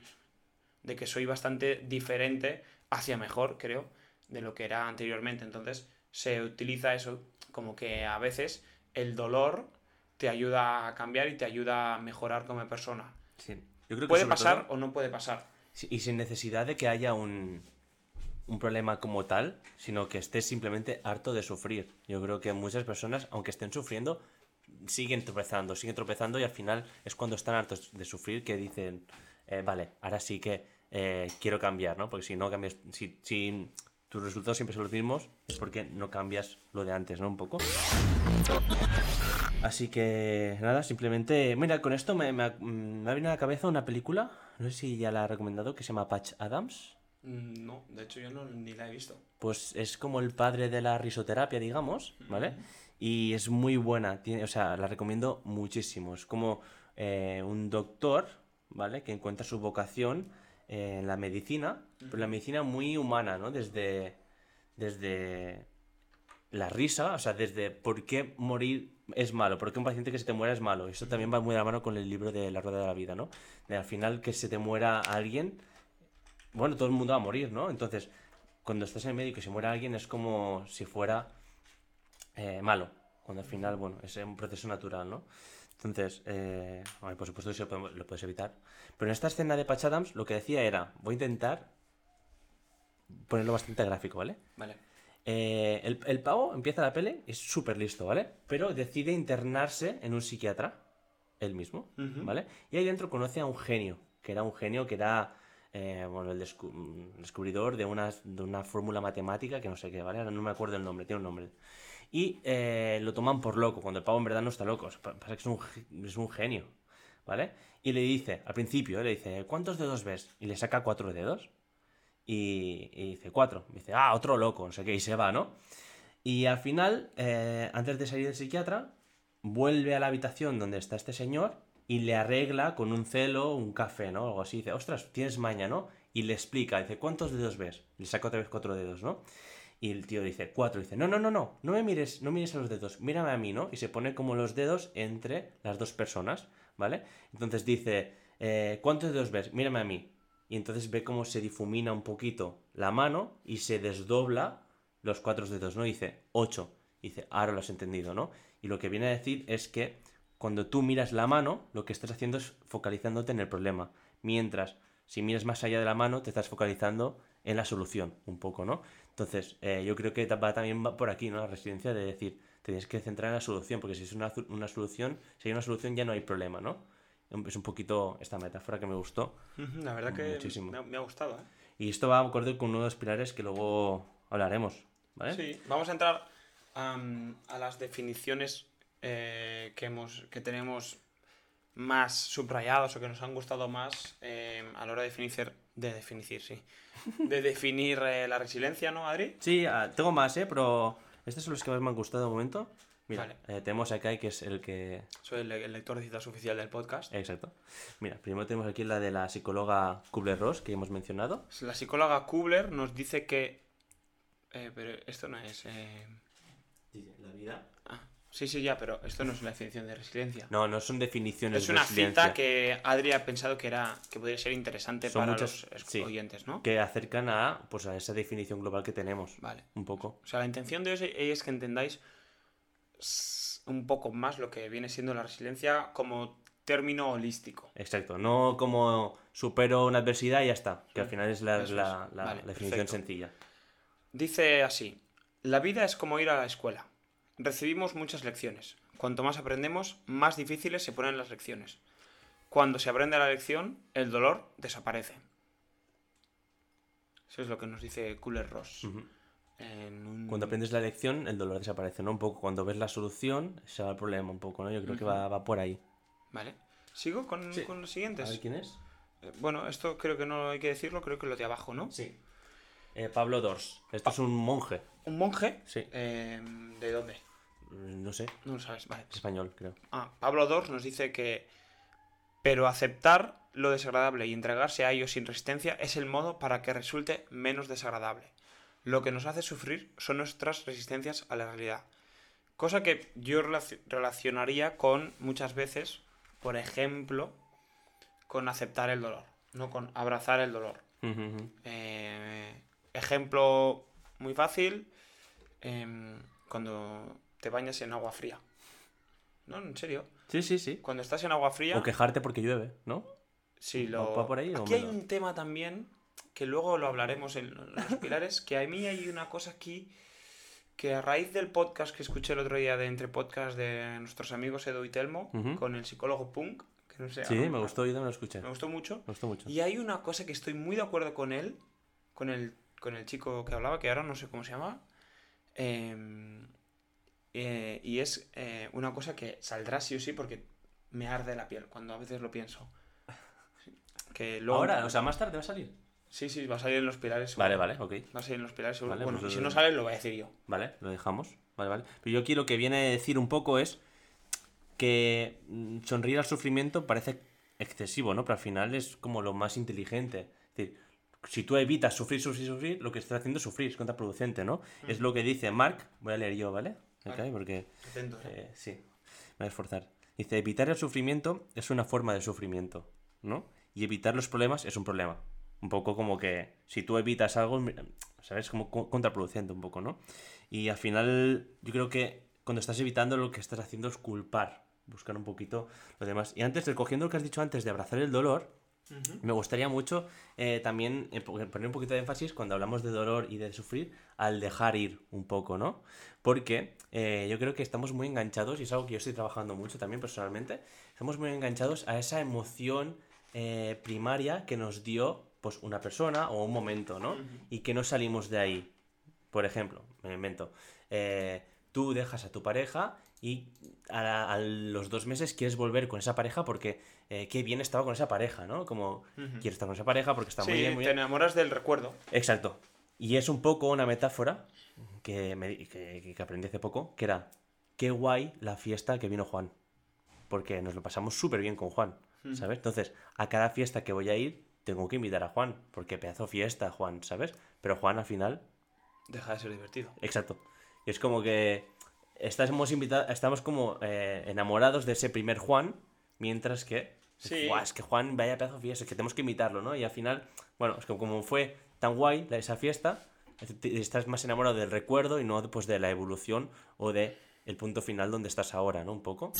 de que soy bastante diferente hacia mejor, creo, de lo que era anteriormente. Entonces se utiliza eso como que a veces el dolor te ayuda a cambiar y te ayuda a mejorar como persona. Sí. Yo creo que Puede pasar todo- o no puede pasar. Sí, y sin necesidad de que haya un, un problema como tal, sino que estés simplemente harto de sufrir. Yo creo que muchas personas, aunque estén sufriendo, siguen tropezando, siguen tropezando y al final es cuando están hartos de sufrir que dicen, eh, vale, ahora sí que eh, quiero cambiar, ¿no? Porque si no cambias, si, si tus resultados siempre son los mismos, es porque no cambias lo de antes, ¿no? Un poco. Así que nada, simplemente. Mira, con esto me, me ha, me ha venido a la cabeza una película, no sé si ya la he recomendado, que se llama Patch Adams. Mm, No, de hecho yo no, ni la he visto. Pues es como el padre de la risoterapia, digamos, ¿vale? Y es muy buena, tiene, o sea, la recomiendo muchísimo. Es como eh, un doctor, ¿vale? Que encuentra su vocación en la medicina, pero la medicina muy humana, ¿no? Desde, desde la risa, o sea, desde por qué morir es malo, por qué un paciente que se te muera es malo. Eso también va muy de la mano con el libro de La Rueda de la Vida, ¿no? De al final que se te muera alguien, bueno, todo el mundo va a morir, ¿no? Entonces, cuando estás en el medio y que se muera alguien es como si fuera eh, malo, cuando al final, bueno, es un proceso natural, ¿no? Entonces, eh, por supuesto eso lo puedes evitar. Pero en esta escena de Patch Adams lo que decía era, voy a intentar ponerlo bastante gráfico, ¿vale? Vale. Eh, el, el pavo empieza la pele, es súper listo, ¿vale? Pero decide internarse en un psiquiatra, él mismo. ¿vale? Y ahí dentro conoce a un genio, que era un genio que era, eh, bueno, el descu- descubridor de una, de una fórmula matemática que no sé qué, ¿vale? Ahora no me acuerdo el nombre, tiene un nombre. Y eh, lo toman por loco, cuando el pavo en verdad no está loco, pasa que es un, es un genio, ¿vale? Y le dice, al principio, ¿eh? le dice, ¿cuántos dedos ves? Y le saca cuatro dedos. Y, y dice, cuatro. Y dice, ah, otro loco, no sé qué, y se va, ¿no? Y al final, eh, antes de salir del psiquiatra, vuelve a la habitación donde está este señor y le arregla con un celo un café, ¿no? Algo así. Dice, ostras, tienes maña, ¿no? Y le explica, dice, ¿cuántos dedos ves? Y le saca otra vez cuatro dedos, ¿no? Y el tío dice, cuatro. Dice, no, no, no, no, no me mires, no mires a los dedos, mírame a mí, ¿no? Y se pone como los dedos entre las dos personas, ¿vale? Entonces dice, eh, ¿cuántos dedos ves? Mírame a mí. Y entonces ve cómo se difumina un poquito la mano y se desdobla los cuatro dedos, ¿no? Dice, ocho. Y dice, ahora lo has entendido, ¿no? Y lo que viene a decir es que cuando tú miras la mano, lo que estás haciendo es focalizándote en el problema. Mientras, si miras más allá de la mano, te estás focalizando en la solución, un poco, ¿no? Entonces, eh, yo creo que va, también va por aquí, ¿no? La resiliencia de decir, te tienes que centrar en la solución, porque si es una, una solución, si hay una solución ya no hay problema, ¿no? Es un poquito esta metáfora que me gustó. La verdad que Muchísimo. me ha, me ha gustado, ¿eh? Y esto va acorde con uno de los pilares que luego hablaremos, ¿vale? Sí, vamos a entrar a las definiciones eh, que, hemos, que tenemos más subrayadas o que nos han gustado más eh, a la hora de definir, de definir, sí, de definir eh, la resiliencia, ¿no, Adri? Sí, ah, tengo más, ¿eh? Pero estos son los que más me han gustado de momento. Mira, Vale. eh, tenemos a Kai, que es el que... Soy el, el lector de citas oficial del podcast. Exacto. Mira, primero tenemos aquí la de la psicóloga Kubler-Ross, que hemos mencionado. La psicóloga Kubler nos dice que... eh, pero esto no es... eh, La vida. Sí, sí, ya, pero esto no es la definición de resiliencia. No, no son definiciones Es de una resiliencia cita que Adri ha pensado que era que podría ser interesante Son para muchas- los es- sí. oyentes, ¿no? que acercan a, pues, a esa definición global que tenemos. Vale. Un poco. O sea, la intención de hoy es que entendáis un poco más lo que viene siendo la resiliencia como término holístico. Exacto. No como supero una adversidad y ya está. Que al final es la, es. definición perfecto. sencilla. Dice así, la vida es como ir a la escuela. Recibimos muchas lecciones. Cuanto más aprendemos, más difíciles se ponen las lecciones. Cuando se aprende la lección, el dolor desaparece. Eso es lo que nos dice Kuller Ross. Ujú. en un- Cuando aprendes la lección, el dolor desaparece, ¿no? Un poco. Cuando ves la solución, se va el problema un poco, ¿no? Yo creo que va, va por ahí. Vale. ¿Sigo con, Sí. con los A siguientes? ver quién es. Eh, Bueno, esto creo que no hay que decirlo, creo que lo de abajo, ¿no? Sí. Eh, Pablo Dors. Esto es un monje. Un monje. Sí. eh, ¿De dónde? Mm, No sé. No lo sabes, vale. Es español, creo. Ah, Pablo Dors nos dice que. Pero aceptar lo desagradable y entregarse a ello sin resistencia es el modo para que resulte menos desagradable. Lo que nos hace sufrir son nuestras resistencias a la realidad. Cosa que yo relaci- relacionaría con muchas veces, por ejemplo, con aceptar el dolor, no con abrazar el dolor. Eh, ejemplo muy fácil, em, cuando te bañas en agua fría. No, en serio. Sí, sí, sí. Cuando estás en agua fría, O quejarte porque llueve, ¿no? sí, ¿Va- lo... va por ahí o Aquí hay un tema también, que luego lo hablaremos en los pilares, que a mí hay una cosa aquí que a raíz del podcast que escuché el otro día de Entre Podcast de nuestros amigos Edo y Telmo, con el psicólogo Punk, que no sé... Sí, me gustó, yo también lo escuché. Me Me gustó mucho. gustó mucho. Y hay una cosa que estoy muy de acuerdo con él, con el, con el chico que hablaba, que ahora no sé cómo se llama. em, eh, y es eh, una cosa que saldrá sí o sí porque me arde la piel cuando a veces lo pienso. Que luego, Ahora, o sea, más tarde va a salir. Sí, sí, va a salir en los pilares. seguro. Vale, vale, ok. Va a salir en los pilares seguro. Vale, bueno, pues y si no sale, lo voy a decir yo. Vale, lo dejamos. Vale, vale. Pero yo aquí lo que viene a decir un poco es que mm, sonreír al sufrimiento parece excesivo, ¿no? Pero al final es como lo más inteligente. Si tú evitas sufrir, sufrir, sufrir, lo que estás haciendo es sufrir, es contraproducente, ¿no? Es lo que dice Mark, voy a leer yo, ¿vale? Cae porque... Atento, eh. Eh, sí, me voy a esforzar. Dice, evitar el sufrimiento es una forma de sufrimiento, ¿no? Y evitar los problemas es un problema. Un poco como que si tú evitas algo, ¿sabes? Como co- contraproducente un poco, ¿no? Y al final yo creo que cuando estás evitando lo que estás haciendo es culpar, buscar un poquito lo demás. Y antes, recogiendo lo que has dicho antes de abrazar el dolor, me gustaría mucho eh, también eh, po- poner un poquito de énfasis cuando hablamos de dolor y de sufrir al dejar ir un poco, ¿no? Porque eh, yo creo que estamos muy enganchados, y es algo que yo estoy trabajando mucho también personalmente, estamos muy enganchados a esa emoción eh, primaria que nos dio pues una persona o un momento, ¿no? Y que no salimos de ahí. Por ejemplo, me invento, tú dejas a tu pareja y a, la- a los dos meses quieres volver con esa pareja porque eh, qué bien estaba con esa pareja, ¿no? Como quiero estar con esa pareja porque está Sí, muy bien, muy te bien. enamoras del recuerdo. Exacto. Y es un poco una metáfora que, me, que, que aprendí hace poco, que era, qué guay la fiesta que vino Juan. Porque nos lo pasamos súper bien con Juan, ¿sabes? Entonces, a cada fiesta que voy a ir, tengo que invitar a Juan, porque pedazo fiesta, Juan, ¿sabes? Pero Juan al final Deja de ser divertido. Exacto. Y es como que estamos, invita- estamos como eh, enamorados de ese primer Juan, mientras que... Sí. "Buah, es que Juan, vaya pedazo de fiesta, es que tenemos que invitarlo, ¿no? Y al final, bueno, es que como fue tan guay esa fiesta, estás más enamorado del recuerdo y no pues, de la evolución o de el punto final donde estás ahora, ¿no? Un poco.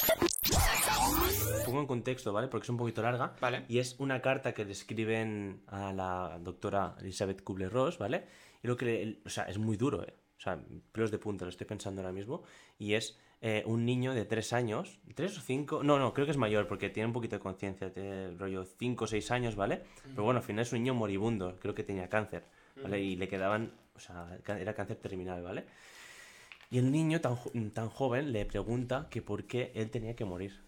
Pongo en contexto, ¿vale? Porque es un poquito larga. Vale. Y es una carta que le escriben a la doctora Elizabeth Kubler-Ross, ¿vale? Y lo que, le- o sea, es muy duro, ¿eh? O sea, pelos de punta, lo estoy pensando ahora mismo. Y es eh, un niño de 3 años, 3 o 5, no, no, creo que es mayor porque tiene un poquito de conciencia, tiene rollo 5 o 6 años, ¿vale? Pero bueno, al final es un niño moribundo, creo que tenía cáncer, ¿vale? Y le quedaban, o sea, era cáncer terminal, ¿vale? Y el niño tan, tan joven le pregunta que por qué él tenía que morir.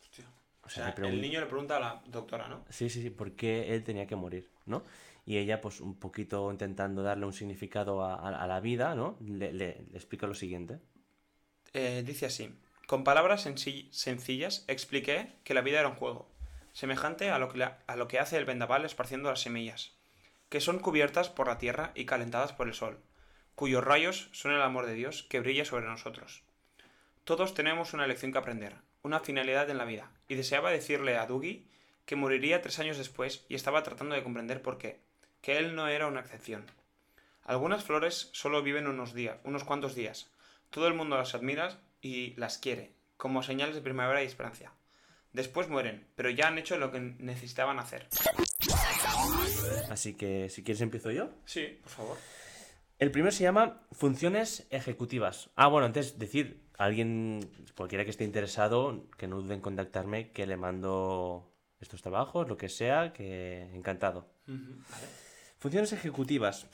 Hostia. O O sea, el niño le pregunta a la doctora, ¿no? Sí, sí, sí, por qué él tenía que morir, ¿no? Y ella, pues un poquito intentando darle un significado a, a- a la vida, ¿no? Le, le- le explica lo siguiente. Eh, dice así: Con palabras senci- sencillas expliqué que la vida era un juego, semejante a lo, que a lo que hace el vendaval esparciendo las semillas, que son cubiertas por la tierra y calentadas por el sol, cuyos rayos son el amor de Dios que brilla sobre nosotros. Todos tenemos una lección que aprender, una finalidad en la vida, y deseaba decirle a Dougie que moriría tres años después y estaba tratando de comprender por qué, que él no era una excepción. Algunas flores solo viven unos días, unos cuantos días. Todo el mundo las admira y las quiere, como señales de primavera y esperanza. Después mueren, pero ya han hecho lo que necesitaban hacer. Así que, si quieres, empiezo yo. Sí, por favor. El primero se llama funciones ejecutivas. Ah, bueno, antes decir, alguien, cualquiera que esté interesado, que no dude en contactarme, que le mando estos trabajos, lo que sea, que encantado. Funciones ejecutivas.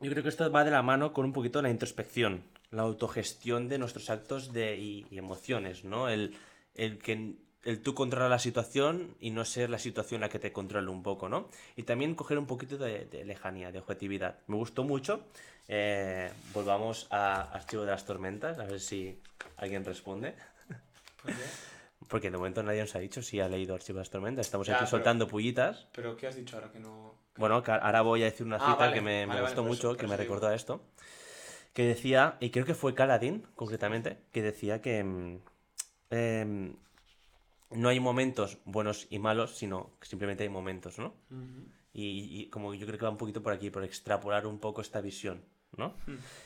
Yo creo que esto va de la mano con un poquito la introspección, la autogestión de nuestros actos de, y, y emociones, ¿no? El, el que el tú controlar la situación y no ser la situación la que te controle un poco, ¿no? Y también coger un poquito de, de lejanía, de objetividad. Me gustó mucho. Eh, volvamos a Archivo de las Tormentas, a ver si alguien responde. Pues ya. Porque de momento nadie nos ha dicho si ha leído Archivo de las Tormentas. Estamos Ya, aquí pero- soltando pullitas. Pero ¿qué has dicho ahora que no...? Bueno, que ahora voy a decir una Ah, cita vale, que me, me vale, vale, gustó por mucho, eso- por que me recordó a esto, que decía, y creo que fue Caladín, concretamente, que decía que mm, em, no hay momentos buenos y malos, sino que simplemente hay momentos, ¿no? Y, y como yo creo que va un poquito por aquí, por extrapolar un poco esta visión, ¿no?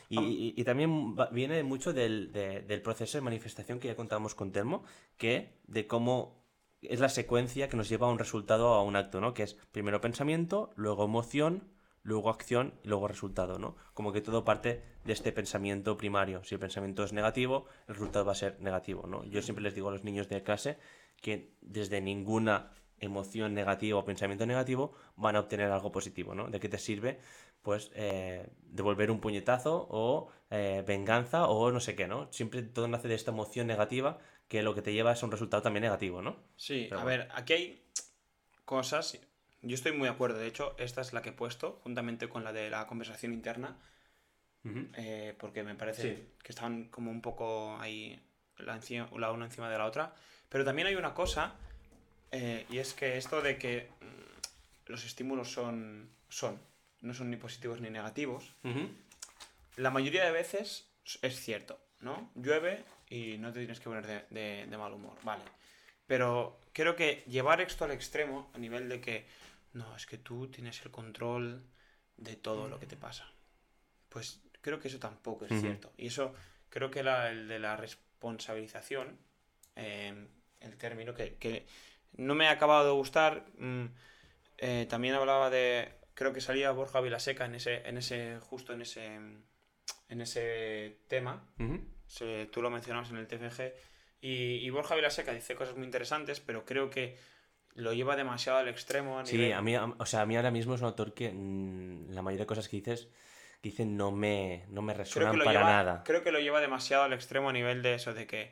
Y, y- y también va- viene mucho del, de- del proceso de manifestación que ya contábamos con Telmo, que de cómo es la secuencia que nos lleva a un resultado, a un acto, ¿no? Que es primero pensamiento, luego emoción, luego acción y luego resultado, ¿no? Como que todo parte de este pensamiento primario. Si el pensamiento es negativo, el resultado va a ser negativo, ¿no? Yo siempre les digo a los niños de clase que desde ninguna emoción negativa o pensamiento negativo van a obtener algo positivo, ¿no? ¿De qué te sirve? Pues eh, devolver un puñetazo o eh, venganza o no sé qué, ¿no? Siempre todo nace de esta emoción negativa que lo que te lleva es a un resultado también negativo, ¿no? Sí, Pero a bueno. ver, aquí hay cosas. Yo estoy muy de acuerdo. De hecho, esta es la que he puesto, juntamente con la de la conversación interna, eh, porque me parece Sí. que están como un poco ahí, la, encima- la una encima de la otra. Pero también hay una cosa, eh, y es que esto de que mm, los estímulos son, son, no son ni positivos ni negativos, Ujú. la mayoría de veces es cierto, ¿no? Llueve y no te tienes que poner de, de- de mal humor, vale. Pero creo que llevar esto al extremo, a nivel de que, no, es que tú tienes el control de todo lo que te pasa. Pues creo que eso tampoco es cierto. Y eso creo que la- el de la responsabilización, eh, el término que, que no me ha acabado de gustar, mm, eh, también hablaba de, creo que salía Borja Vilaseca en ese, en ese, justo en ese, en ese tema, se- tú lo mencionabas en el TFG, y, y Borja Vilaseca dice cosas muy interesantes, pero creo que lo lleva demasiado al extremo. A Sí, a mí, o sea, a mí ahora mismo es un autor que mm, la mayoría de cosas que dices, que dicen no me, no me resuenan para lleva, nada. creo que lo lleva demasiado al extremo a nivel de eso, de que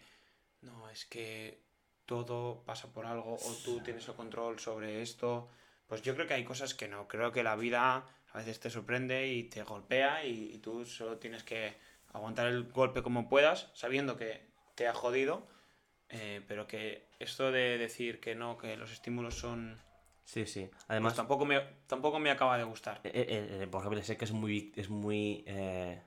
no, es que todo pasa por algo o tú tienes el control sobre esto. Pues yo creo que hay cosas que no. Creo que la vida a veces te sorprende y te golpea y, y tú solo tienes que aguantar el golpe como puedas, sabiendo que te ha jodido. Eh, pero que esto de decir que no, que los estímulos son... Sí, sí. Pues Además, tampoco me, tampoco me acaba de gustar. Eh, eh, eh, Borja Vilaseca es muy, es muy, eh,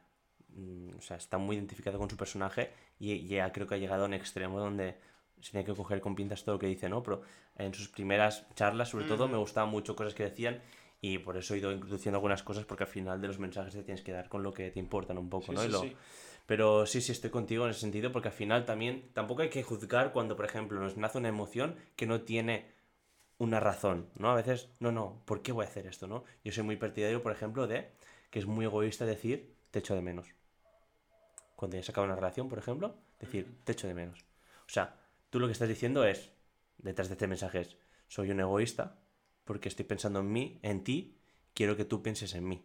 mm, o sea, está muy identificado con su personaje y ya creo que ha llegado a un extremo donde se tiene que coger con pinzas todo lo que dice, ¿no? Pero en sus primeras charlas, sobre todo, Ujú. me gustaban mucho cosas que decían y por eso he ido introduciendo algunas cosas porque al final de los mensajes te tienes que dar con lo que te importan un poco, Sí, ¿no? Y sí, lo- sí. Pero sí, sí, estoy contigo en ese sentido porque al final también tampoco hay que juzgar cuando, por ejemplo, nos nace una emoción que no tiene una razón, ¿no? A veces, no, no, ¿por qué voy a hacer esto, no? Yo soy muy partidario, por ejemplo, de que es muy egoísta decir te echo de menos. Cuando ya se acaba una relación, por ejemplo, decir te echo de menos. O sea, tú lo que estás diciendo es, detrás de este mensaje es, soy un egoísta porque estoy pensando en mí, en ti, quiero que tú pienses en mí.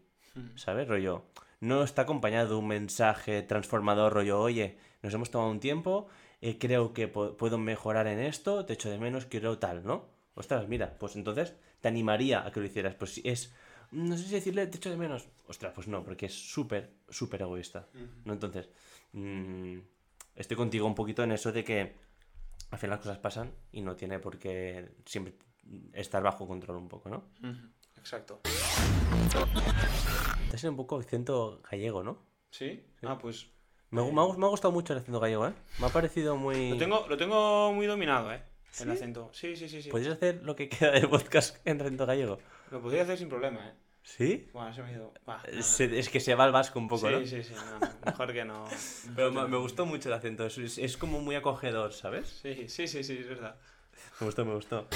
¿Sabes? Rollo, no está acompañado de un mensaje transformador, rollo, oye, nos hemos tomado un tiempo, eh, creo que puedo mejorar en esto, te echo de menos, quiero tal, ¿no? Ostras, mira, pues entonces te animaría a que lo hicieras. Pues si es, no sé si decirle te echo de menos. Ostras, pues no, porque es súper, súper egoísta. ¿no? Entonces, mm, estoy contigo un poquito en eso de que al final las cosas pasan y no tiene por qué siempre estar bajo control un poco, ¿no? Exacto. Te has un poco acento gallego, ¿no? ¿Sí? Ah, pues Me, gu- me ha, gu- me ha gustado mucho el acento gallego, ¿eh? Me ha parecido muy... lo tengo, lo tengo muy dominado, ¿eh? El acento. Sí, sí, sí, sí. ¿Podrías hacer lo que queda del podcast en acento gallego? Lo podría hacer sin problema, ¿eh? ¿Sí? Bueno, se me ha ido. Va, no, es que se va al vasco un poco, sí, ¿no? sí, sí, no, Mejor que no. Pero me, me gustó mucho el acento, es como muy acogedor, ¿sabes? Sí, sí, sí, sí, es verdad. Me gustó, me gustó.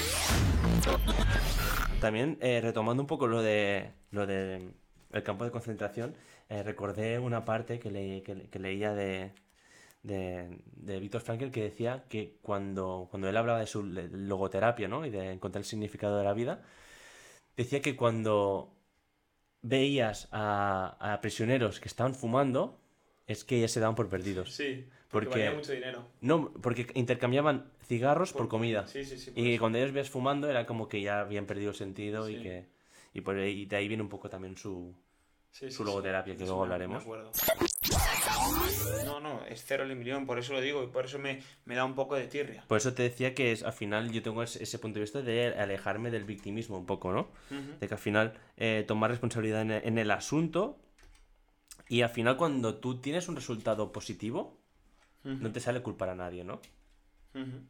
También, eh, retomando un poco lo de lo de el campo de concentración, eh, recordé una parte que, le- que le- que leía de, de, de Víctor Frankl que decía que cuando, cuando él hablaba de su logoterapia, ¿no? Y de encontrar el significado de la vida, decía que cuando veías a, a prisioneros que estaban fumando, es que ya se daban por perdidos. Sí, Porque- porque valía mucho dinero. No, porque intercambiaban cigarros por, Por- comida. sí, sí, sí, Y eso. cuando ellos ves fumando era como que ya habían perdido el sentido y que. Y, por ahí, de ahí viene un poco también su. Sí, sí, su logoterapia, que luego hablaremos. No, no, es cero el millón, por eso lo digo, y por eso me, me da un poco de tirria. Por eso te decía que es, al final yo tengo ese, ese punto de vista de alejarme del victimismo un poco, ¿no? De que al final eh, tomar responsabilidad en el asunto y al final cuando tú tienes un resultado positivo, no te sale culpar a nadie, ¿no?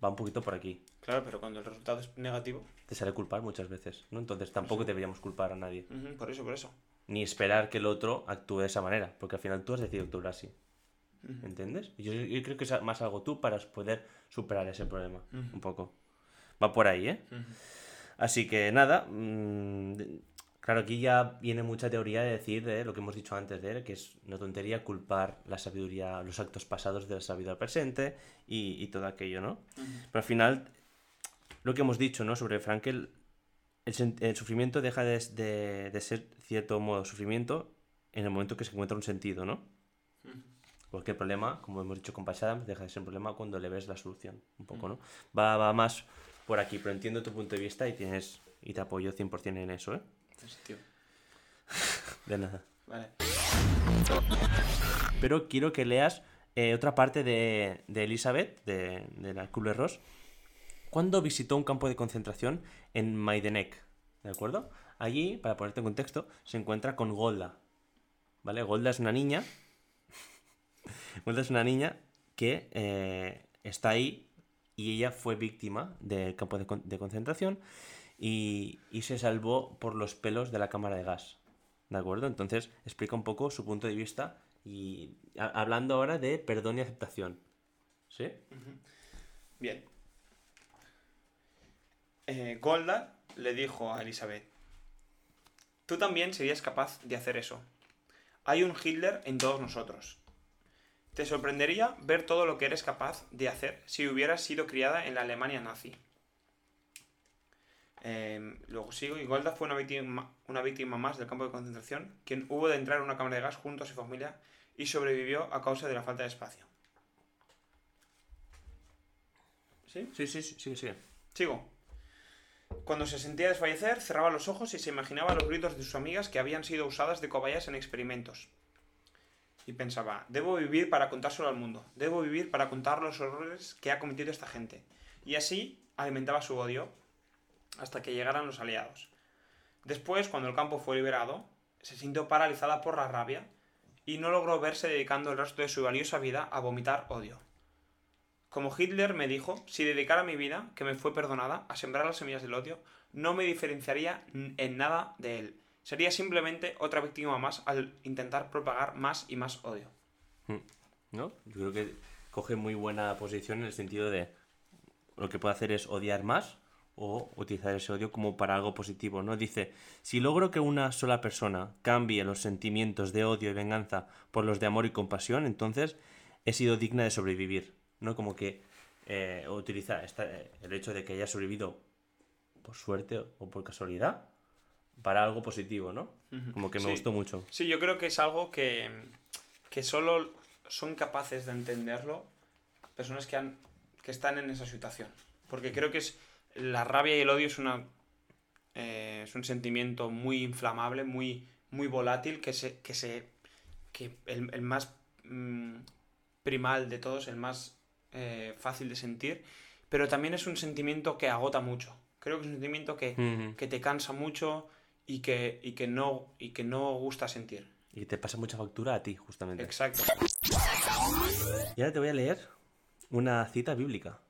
Va un poquito por aquí. Claro, pero cuando el resultado es negativo. Te sale culpar muchas veces, ¿no? Entonces tampoco deberíamos culpar a nadie. Por eso, por eso. ni esperar que el otro actúe de esa manera, porque al final tú has decidido actuar así. ¿Entiendes? Yo, yo creo que es más algo tú para poder superar ese problema, un poco. Va por ahí, ¿eh? Así que nada, mm, claro, aquí ya viene mucha teoría de decir de lo que hemos dicho antes, de que es una tontería culpar la sabiduría, los actos pasados de la sabiduría presente y, y todo aquello, ¿no? Pero al final, lo que hemos dicho, ¿no? Sobre Frankel, el, el sufrimiento deja de, de- de ser cierto modo sufrimiento en el momento que se encuentra un sentido, ¿no? Cualquier problema, como hemos dicho con Patch Adams, deja de ser un problema cuando le ves la solución, un poco, ¿no? Va, va más por aquí, pero entiendo tu punto de vista y tienes y te apoyo 100% en eso, ¿eh? Tío. De nada. Vale. Pero quiero que leas eh, otra parte de, de Elizabeth, de, de la Kubler-Ross, cuando visitó un campo de concentración en Majdanek, ¿de acuerdo? Allí, para ponerte en contexto, se encuentra con Golda, ¿vale? Golda es una niña, Golda es una niña que eh, está ahí y ella fue víctima del campo de, con- de concentración y, y se salvó por los pelos de la cámara de gas, ¿de acuerdo? Entonces explica un poco su punto de vista y hablando ahora de perdón y aceptación, ¿sí? Bien. Eh, Golda le dijo a Elizabeth, tú también serías capaz de hacer eso. Hay un Hitler en todos nosotros. Te sorprendería ver todo lo que eres capaz de hacer si hubieras sido criada en la Alemania nazi. Eh, luego sigo, y Golda fue una víctima, una víctima más del campo de concentración, quien hubo de entrar en una cámara de gas junto a su familia y sobrevivió a causa de la falta de espacio. ¿Sí? Sí, sí, sí, sí, sí. Sigo. Cuando se sentía desfallecer, cerraba los ojos y se imaginaba los gritos de sus amigas que habían sido usadas de cobayas en experimentos. Y pensaba, debo vivir para contárselo al mundo, debo vivir para contar los horrores que ha cometido esta gente. Y así alimentaba su odio hasta que llegaran los aliados. Después, cuando el campo fue liberado, se sintió paralizada por la rabia y no logró verse dedicando el resto de su valiosa vida a vomitar odio. Como Hitler me dijo, si dedicara mi vida, que me fue perdonada, a sembrar las semillas del odio, no me diferenciaría en nada de él. Sería simplemente otra víctima más al intentar propagar más y más odio. ¿No? Yo creo que coge muy buena posición en el sentido de lo que puede hacer es odiar más o utilizar ese odio como para algo positivo, ¿no? Dice, si logro que una sola persona cambie los sentimientos de odio y venganza por los de amor y compasión, entonces he sido digna de sobrevivir, ¿no? Como que eh, utiliza esta- el hecho de que haya sobrevivido por suerte o por casualidad para algo positivo, ¿no? Como que me Sí. gustó mucho. Sí, yo creo que es algo que, que solo son capaces de entenderlo personas que, han, que están en esa situación. Porque creo que es la rabia y el odio es, una, eh, es un sentimiento muy inflamable, muy, muy volátil, que, se, que, se, que el, el más mm, primal de todos, el más eh, fácil de sentir, pero también es un sentimiento que agota mucho. Creo que es un sentimiento que, que te cansa mucho y que, y que, no, y que no gusta sentir. Y te pasa mucha factura a ti, justamente. Exacto. Y ahora te voy a leer una cita bíblica.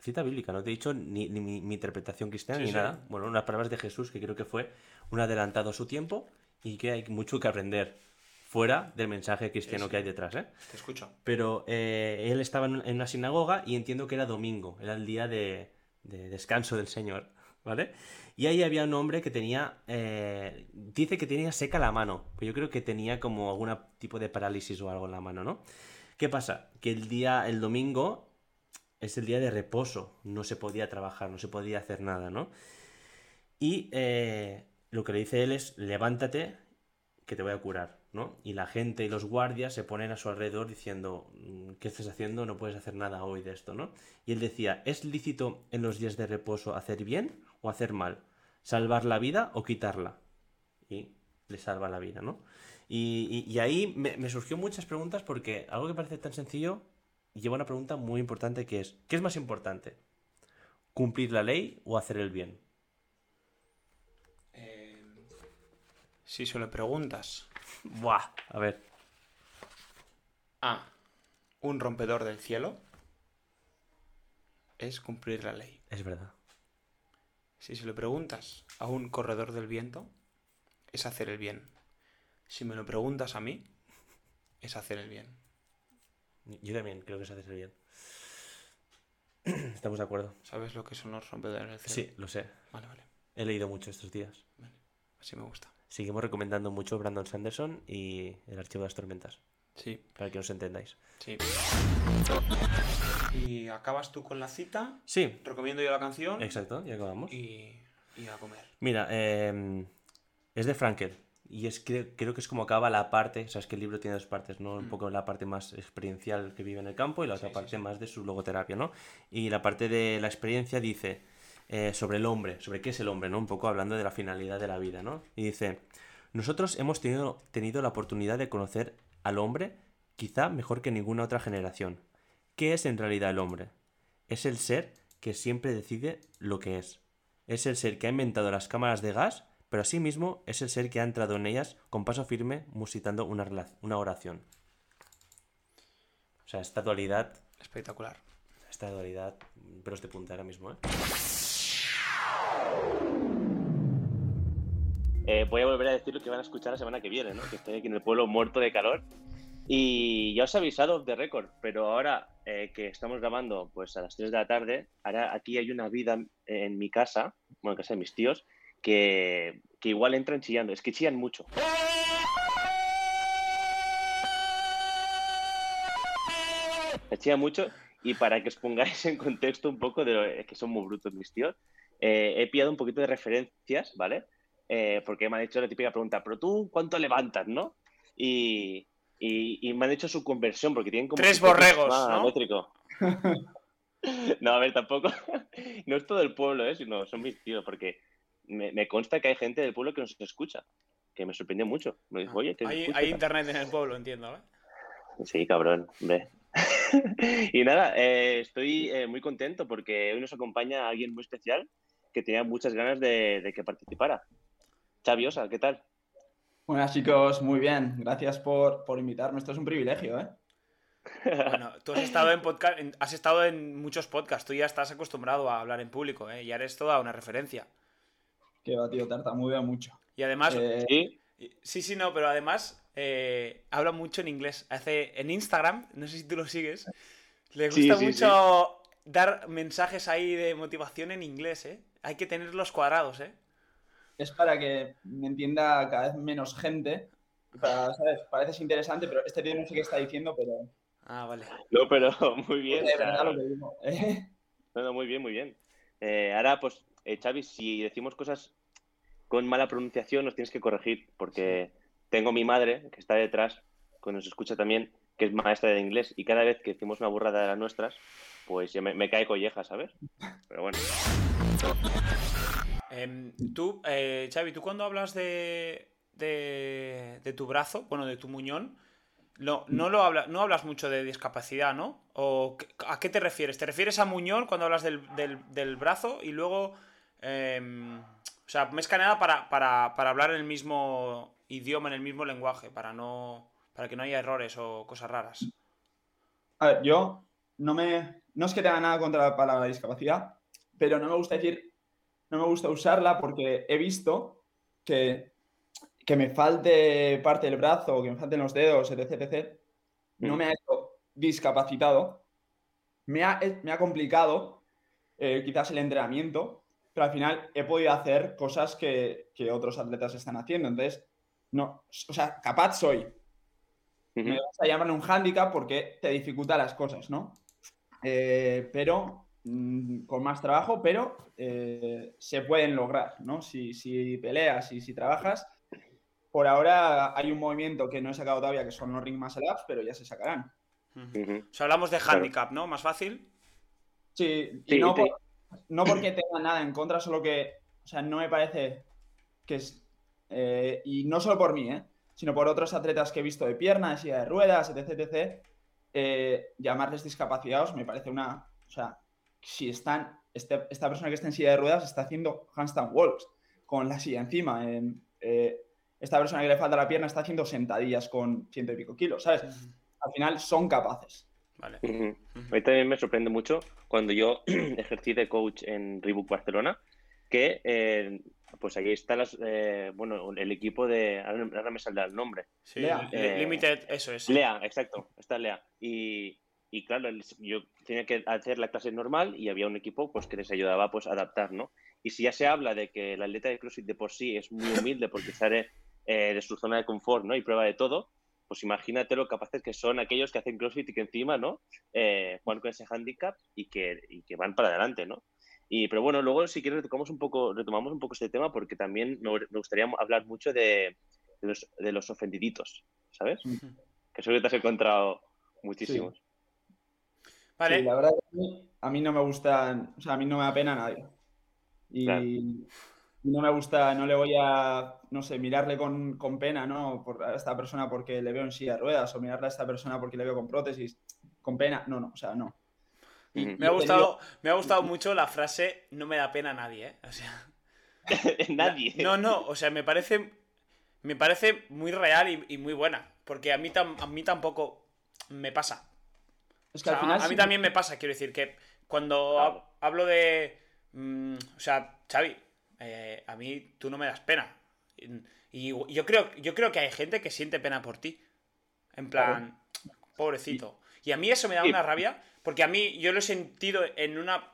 Cita bíblica, no te he dicho ni, ni mi, mi interpretación cristiana Sí, ni sí. nada. Bueno, unas palabras de Jesús que creo que fue un adelantado a su tiempo y que hay mucho que aprender fuera del mensaje cristiano Sí, que hay detrás, ¿eh? Te escucho. Pero eh, él estaba en una sinagoga y entiendo que era domingo, era el día de, de descanso del Señor, ¿vale? Y ahí había un hombre que tenía, eh, dice que tenía seca la mano, pero yo creo que tenía como algún tipo de parálisis o algo en la mano, ¿no? ¿Qué pasa? Que el día, el domingo es el día de reposo, no se podía trabajar, no se podía hacer nada, ¿no? Y eh, lo que le dice él es, levántate, que te voy a curar, ¿no? Y la gente y los guardias se ponen a su alrededor diciendo, "Mm, ¿qué estás haciendo? No puedes hacer nada hoy de esto, ¿no? Y él decía, ¿es lícito en los días de reposo hacer bien o hacer mal? ¿Salvar la vida o quitarla? Y le salva la vida, ¿no? Y, y- ahí me, me surgió muchas preguntas porque algo que parece tan sencillo lleva una pregunta muy importante que es, ¿qué es más importante? ¿Cumplir la ley o hacer el bien? Eh, si se lo preguntas Buah, a ver. a un rompedor del cielo, es cumplir la ley. Es verdad. Si se lo preguntas a un corredor del viento, es hacer el bien. Si me lo preguntas a mí, es hacer el bien. Yo también creo que es hacer el bien. Estamos de acuerdo. ¿Sabes lo que son los rompedores del cielo? Sí, lo sé. Vale, vale. He leído mucho estos días. Así me gusta. Seguimos recomendando mucho Brandon Sanderson y El Archivo de las Tormentas, Sí, para que os entendáis. sí. Y acabas tú con la cita. Sí, Recomiendo yo la canción. exacto, ya acabamos. Y, y a comer. Mira, eh, es de Frankel. Y es que creo que es como acaba la parte, sabes que el libro tiene dos partes, ¿no? Un poco la parte más experiencial que vive en el campo y la otra Mm. Sí, parte sí. más de su logoterapia, ¿no? Y la parte de la experiencia dice eh, sobre el hombre, sobre qué es el hombre, ¿no? Un poco hablando de la finalidad de la vida, ¿no? Y dice, nosotros hemos tenido, tenido la oportunidad de conocer al hombre quizá mejor que ninguna otra generación. ¿Qué es en realidad el hombre? Es el ser que siempre decide lo que es. Es el ser que ha inventado las cámaras de gas, pero asimismo es el ser que ha entrado en ellas con paso firme musitando una, una oración. O sea, esta dualidad, Espectacular. esta dualidad, pero es de punta ahora mismo, ¿eh? voy a volver a decir lo que van a escuchar la semana que viene, ¿no? Que estoy aquí en el pueblo muerto de calor. Y ya os he avisado de récord, pero ahora eh, que estamos grabando pues a las 3 de la tarde, ahora aquí hay una vida en mi casa, bueno, en casa de mis tíos, que, que igual entran chillando. Es que chillan mucho. Chillan mucho y para que os pongáis en contexto un poco de lo es que son muy brutos mis tíos, eh, he pillado un poquito de referencias, ¿vale? Eh, porque me han hecho la típica pregunta, pero tú, ¿cuánto levantas, no? Y, y, y me han hecho su conversión porque tienen como... Tres borregos, ¿no? métrico. no, a ver, tampoco. no es todo el pueblo, ¿eh? Sino son mis tíos, porque me, me consta que hay gente del pueblo que nos escucha, que me sorprendió mucho. Me dijo, oye, Hay, escucho, hay tal". internet en el pueblo, entiendo, ¿eh? Sí, cabrón, ve. y nada, eh, estoy eh, muy contento porque hoy nos acompaña alguien muy especial que tenía muchas ganas de, de que participara. Xavi Osa, ¿qué tal? Buenas chicos, muy bien. Gracias por, por invitarme. Esto es un privilegio, ¿eh? Bueno, tú has estado en podcast, en- has estado en muchos podcasts, tú ya estás acostumbrado a hablar en público, ¿eh? Ya eres toda una referencia. Que va, tío, tartamudeo mucho. Y además, Eh, Sí, sí, sí, no, pero además eh, habla mucho en inglés. Hace en Instagram, no sé si tú lo sigues, le gusta sí, mucho dar mensajes ahí de motivación en inglés, ¿eh? Hay que tenerlos cuadrados, ¿eh? Es para que me entienda cada vez menos gente. Para, ¿sabes? Pareces interesante, pero este tío no sé qué está diciendo, pero. Ah, vale. No, pero muy bien. de o sea, verdad lo que digo. ¿eh? no, no, muy bien, muy bien. Eh, ahora, pues, eh, Xavi, si decimos cosas con mala pronunciación, nos tienes que corregir, porque tengo mi madre, que está detrás, que nos escucha también, que es maestra de inglés, y cada vez que decimos una burrada de las nuestras, pues me, me cae colleja, ¿sabes? Pero bueno. Em, tú, eh, Xavi, tú cuando hablas de, de, de tu brazo, bueno, de tu muñón, lo- no, lo habla, no hablas mucho de discapacidad, ¿no? ¿O a qué te refieres? ¿Te refieres a muñón cuando hablas del, del- del brazo y luego... em, o sea, más que nada para, para, para hablar en el mismo idioma, en el mismo lenguaje, para no para que no haya errores o cosas raras. A ver, yo no me. No es que tenga nada contra la palabra discapacidad, pero no me gusta decir. No me gusta usarla porque he visto que, que me falte parte del brazo, que me falten los dedos, etc. etc. No me ha hecho discapacitado. Me ha, me ha complicado eh, quizás el entrenamiento, pero al final he podido hacer cosas que, que otros atletas están haciendo. Entonces, no, o sea, capaz soy, me vas a llamar un hándicap porque te dificulta las cosas, ¿no? Eh, pero mm, con más trabajo, pero eh, se pueden lograr, ¿no? Si, si peleas y si trabajas. Por ahora hay un movimiento que no he sacado todavía, que son los ring muscle ups, pero ya se sacarán. O sea, hablamos de handicap, ¿no? Más fácil. Sí, y Sí, no, te- por- no porque tenga nada en contra, solo que, o sea, no me parece que es, eh, y no solo por mí, ¿eh? sino por otros atletas que he visto de piernas, de silla de ruedas, etc, etc, eh, llamarles discapacitados me parece una, o sea, si están, este- esta persona que está en silla de ruedas está haciendo handstand walks con la silla encima, en, eh, esta persona que le falta la pierna está haciendo sentadillas con ciento y pico kilos, ¿sabes? Al final son capaces. Vale. Ujú. Ujú. A mí también me sorprende mucho cuando yo ejercí de coach en Reebok Barcelona, que eh, pues ahí está las, eh, bueno, el equipo de, ahora me saldrá el nombre, Sí, Lea. Eh, Limited, eso es. Lea, exacto, está Lea. Y, y claro, yo tenía que hacer la clase normal y había un equipo pues que les ayudaba pues a adaptar, ¿no? Y si ya se habla de que el atleta de CrossFit de por sí es muy humilde porque sale eh, de su zona de confort, ¿no? Y prueba de todo, pues imagínate lo capaces que son aquellos que hacen CrossFit y que encima, ¿no? Eh, juegan con ese handicap y que, y que van para adelante, ¿no? Y, pero bueno, luego si quieres retomamos un poco, retomamos un poco este tema porque también me, me gustaría hablar mucho de, de los, de los ofendiditos, ¿sabes? Ujú. Que seguro que te has encontrado muchísimos. Vale. Sí, la verdad que a mí, a no me gustan, o sea, a mí no me da pena nadie. Y Claro. No me gusta, no le voy a, no sé, mirarle con, con pena, ¿no? Por a esta persona porque le veo en silla de ruedas o mirarle a esta persona porque le veo con prótesis, con pena. No, no, o sea, no. Y-. Me ha gustado, me ha gustado mucho la frase no me da pena a nadie, ¿eh? O sea, Nadie. no, no, o sea, me parece me parece muy real y, y muy buena, porque a mí tam- a mí tampoco me pasa. Es O que sea, al final a mí sí- también me pasa, quiero decir que cuando Claro. hab- hablo de mm, o sea, Xavi, eh, a mí tú no me das pena. Y, y yo creo yo creo que hay gente que siente pena por ti. En plan, pobrecito. Y a mí eso me da una rabia, porque a mí yo lo he sentido en una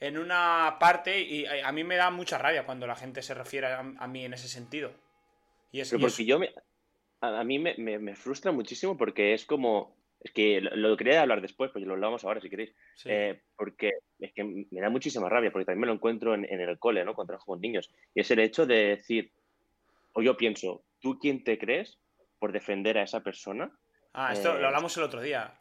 en una parte y a mí me da mucha rabia cuando la gente se refiere a, a mí en ese sentido. Y es, Pero y es- porque yo me, a, a mí me, me- me frustra muchísimo porque es como. Es que lo, lo quería hablar después, pues lo hablamos ahora si queréis. sí. Eh, porque es que me da muchísima rabia, porque también me lo encuentro en, en el cole, ¿no? Cuando trabajo con niños. Y es el hecho de decir, o yo pienso, ¿tú quién te crees por defender a esa persona? ah, esto eh, lo hablamos el otro día.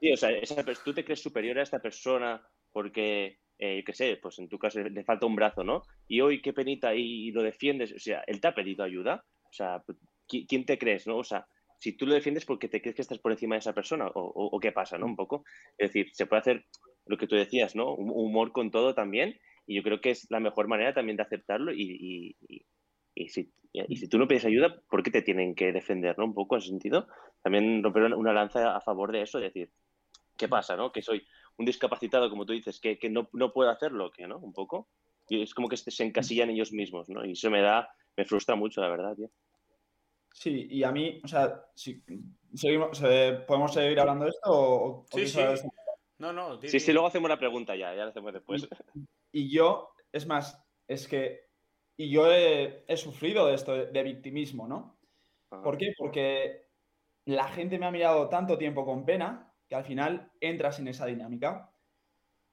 Sí, o sea, esa tú te crees superior a esta persona porque, eh, yo qué sé, pues en tu caso le falta un brazo, ¿no? Y hoy qué penita y, lo defiendes, o sea, él te ha pedido ayuda, o sea, ¿qui- ¿quién te crees, no? O sea, si tú lo defiendes porque te crees que estás por encima de esa persona, o, o- o qué pasa, ¿no? Un poco. Es decir, se puede hacer lo que tú decías, ¿no? Un- Humor con todo también, y yo creo que es la mejor manera también de aceptarlo y, y- y- y si, y si tú no pides ayuda, ¿por qué te tienen que defender, ¿no? Un poco en ese sentido. También romper una- lanza a favor de eso, es decir, ¿qué pasa, no? Que soy un discapacitado, como tú dices, que, que no, no puedo hacerlo, que no, un poco. Y es como que se encasillan ellos mismos, ¿no? Y eso me da, me frustra mucho, la verdad, tío. Sí, y a mí, o sea, si seguimos, ¿podemos seguir hablando de esto o, o Sí, esto? No, no, Sí, sí, luego hacemos la pregunta ya, ya la hacemos después. Y yo, es más, es que. Y yo he, he sufrido de esto, de, de victimismo, ¿no? Ajá. ¿Por qué? Porque la gente me ha mirado tanto tiempo con pena que al final entras en esa dinámica.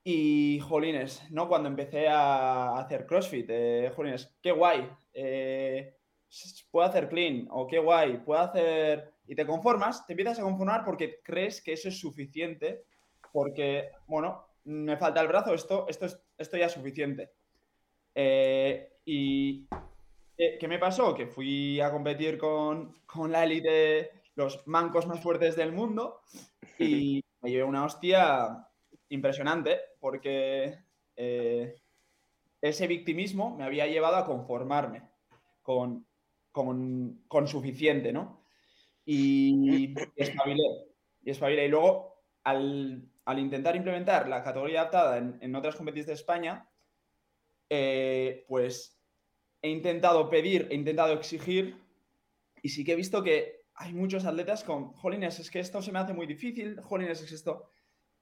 Y, jolines, ¿no? Cuando empecé a hacer CrossFit, eh, jolines, qué guay, eh, puedo hacer clean, o qué guay, puedo hacer... Y te conformas, te empiezas a conformar porque crees que eso es suficiente, porque, bueno, me falta el brazo, esto, esto, es, esto ya es suficiente. Eh, y ¿Qué, qué me pasó? Que fui a competir con, con la élite, los mancos más fuertes del mundo, y me llevé una hostia impresionante, porque eh, ese victimismo me había llevado a conformarme con, con, con suficiente, ¿no? Y espabilé. Y espabilé. Y luego, al, al intentar implementar la categoría adaptada en, en otras competiciones de España, eh, pues he intentado pedir, he intentado exigir y sí que he visto que hay muchos atletas con, jolines, es que esto se me hace muy difícil, jolines, es esto.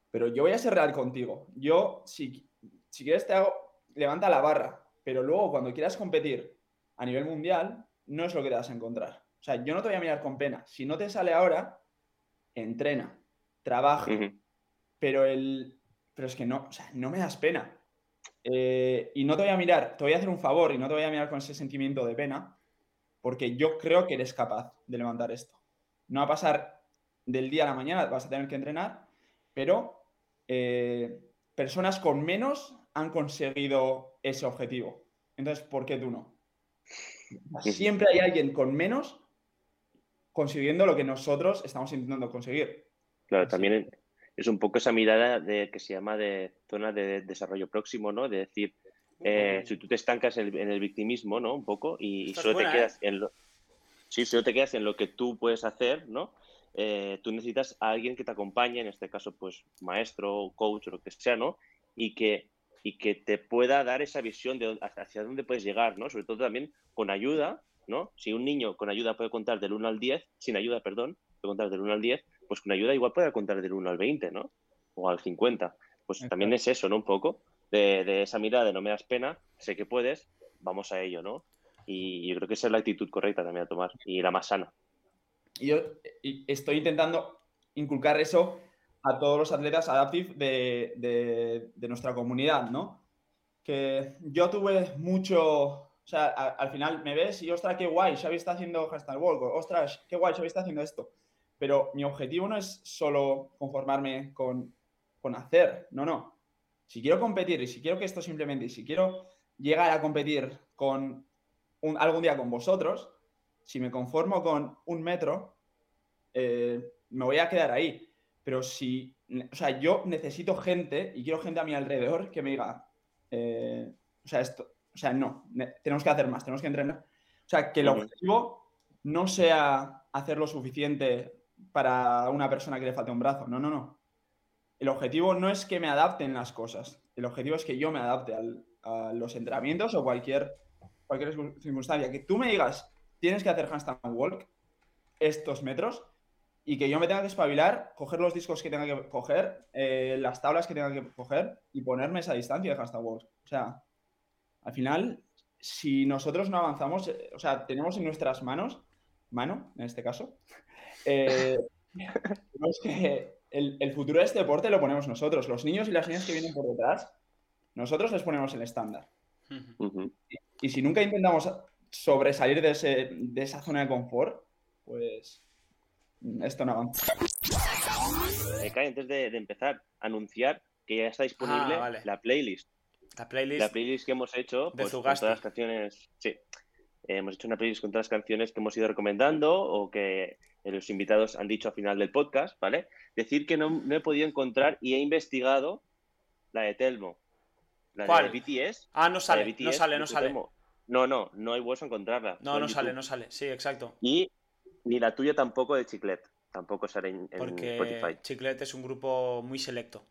Pero yo voy a ser real contigo. Yo, si, si quieres, te hago, levanta la barra, pero luego cuando quieras competir a nivel mundial, no es lo que te vas a encontrar. O sea, yo no te voy a mirar con pena. Si no te sale ahora, entrena, trabaja, pero el pero es que no, o sea, no me das pena. Eh, y no te voy a mirar, te voy a hacer un favor y no te voy a mirar con ese sentimiento de pena, porque yo creo que eres capaz de levantar esto. No va a pasar del día a la mañana, vas a tener que entrenar, pero eh, personas con menos han conseguido ese objetivo. Entonces, ¿por qué tú no? Siempre hay alguien con menos consiguiendo lo que nosotros estamos intentando conseguir. Claro, también es un poco esa mirada de, que se llama de zona de desarrollo próximo, ¿no? De decir, eh, si tú te estancas en el, en el victimismo, ¿no? Un poco, y, solo buena, te ¿eh? quedas en lo... Sí, solo te quedas en lo que tú puedes hacer, ¿no? Eh, tú necesitas a alguien que te acompañe, en este caso, pues, maestro, coach, o lo que sea, ¿no? Y que, y que te pueda dar esa visión de hacia dónde puedes llegar, ¿no? Sobre todo también con ayuda, ¿no? Si un niño con ayuda puede contar del 1 al 10, sin ayuda, perdón, puede contar del 1 al 10, pues con ayuda igual puede contar del 1 al 20, ¿no? O al 50. Pues también es eso, ¿no? Un poco de, de esa mirada de no me das pena, sé que puedes, vamos a ello, ¿no? Y yo creo que esa es la actitud correcta también a tomar y la más sana. Y yo estoy intentando inculcar eso a todos los atletas adaptive de, de- nuestra comunidad, ¿no? Que yo tuve mucho, o sea, al final me ves y, ostras, qué guay, Xavi está haciendo hashtag walk, ostras, qué guay, Xavi está haciendo esto. Pero mi objetivo no es solo conformarme con, con hacer, no, no. Si quiero competir y si quiero que esto simplemente, y si quiero llegar a competir con un- algún día con vosotros, si me conformo con un metro, eh, me voy a quedar ahí. Pero si, o sea, yo necesito gente y quiero gente a mi alrededor que me diga, eh, o sea, esto, o sea, no, ne- tenemos que hacer más, tenemos que entrenar. O sea, que el objetivo no sea hacer lo suficiente para una persona que le falte un brazo, no, no, no. El objetivo no es que me adapten las cosas, el objetivo es que yo me adapte al- a los entrenamientos o cualquier, cualquier circunstancia. Que tú me digas, tienes que hacer handstand walk estos metros y que yo me tenga que espabilar, coger los discos que tenga que coger, eh, las tablas que tenga que coger y ponerme esa distancia de walk. O sea, al final, si nosotros no avanzamos, eh, o sea, tenemos en nuestras manos, mano en este caso, eh, tenemos que el, el futuro de este deporte lo ponemos nosotros. Los niños y las niñas que vienen por detrás, nosotros les ponemos el estándar. Ujú. Y si nunca intentamos sobresalir de, ese, de esa zona de confort, pues esto no avanza. Eh, Kai, antes de, de empezar, anunciar que ya está disponible Ah, vale. la playlist. La playlist. La playlist que hemos hecho de pues, con todas las canciones. Sí. Eh, hemos hecho una playlist con todas las canciones que hemos ido recomendando o que eh, los invitados han dicho al final del podcast, ¿vale? Decir que no, no he podido encontrar y he investigado la de Telmo. La ¿Cuál? de BTS. Ah, no sale, no sale, no sale. Telmo. No, no, no hay hueso a encontrarla. No, no sale, no sale. Sí, exacto. Y ni la tuya tampoco de Chiclet. Tampoco sale en, en Porque Spotify. Chiclet es un grupo muy selecto.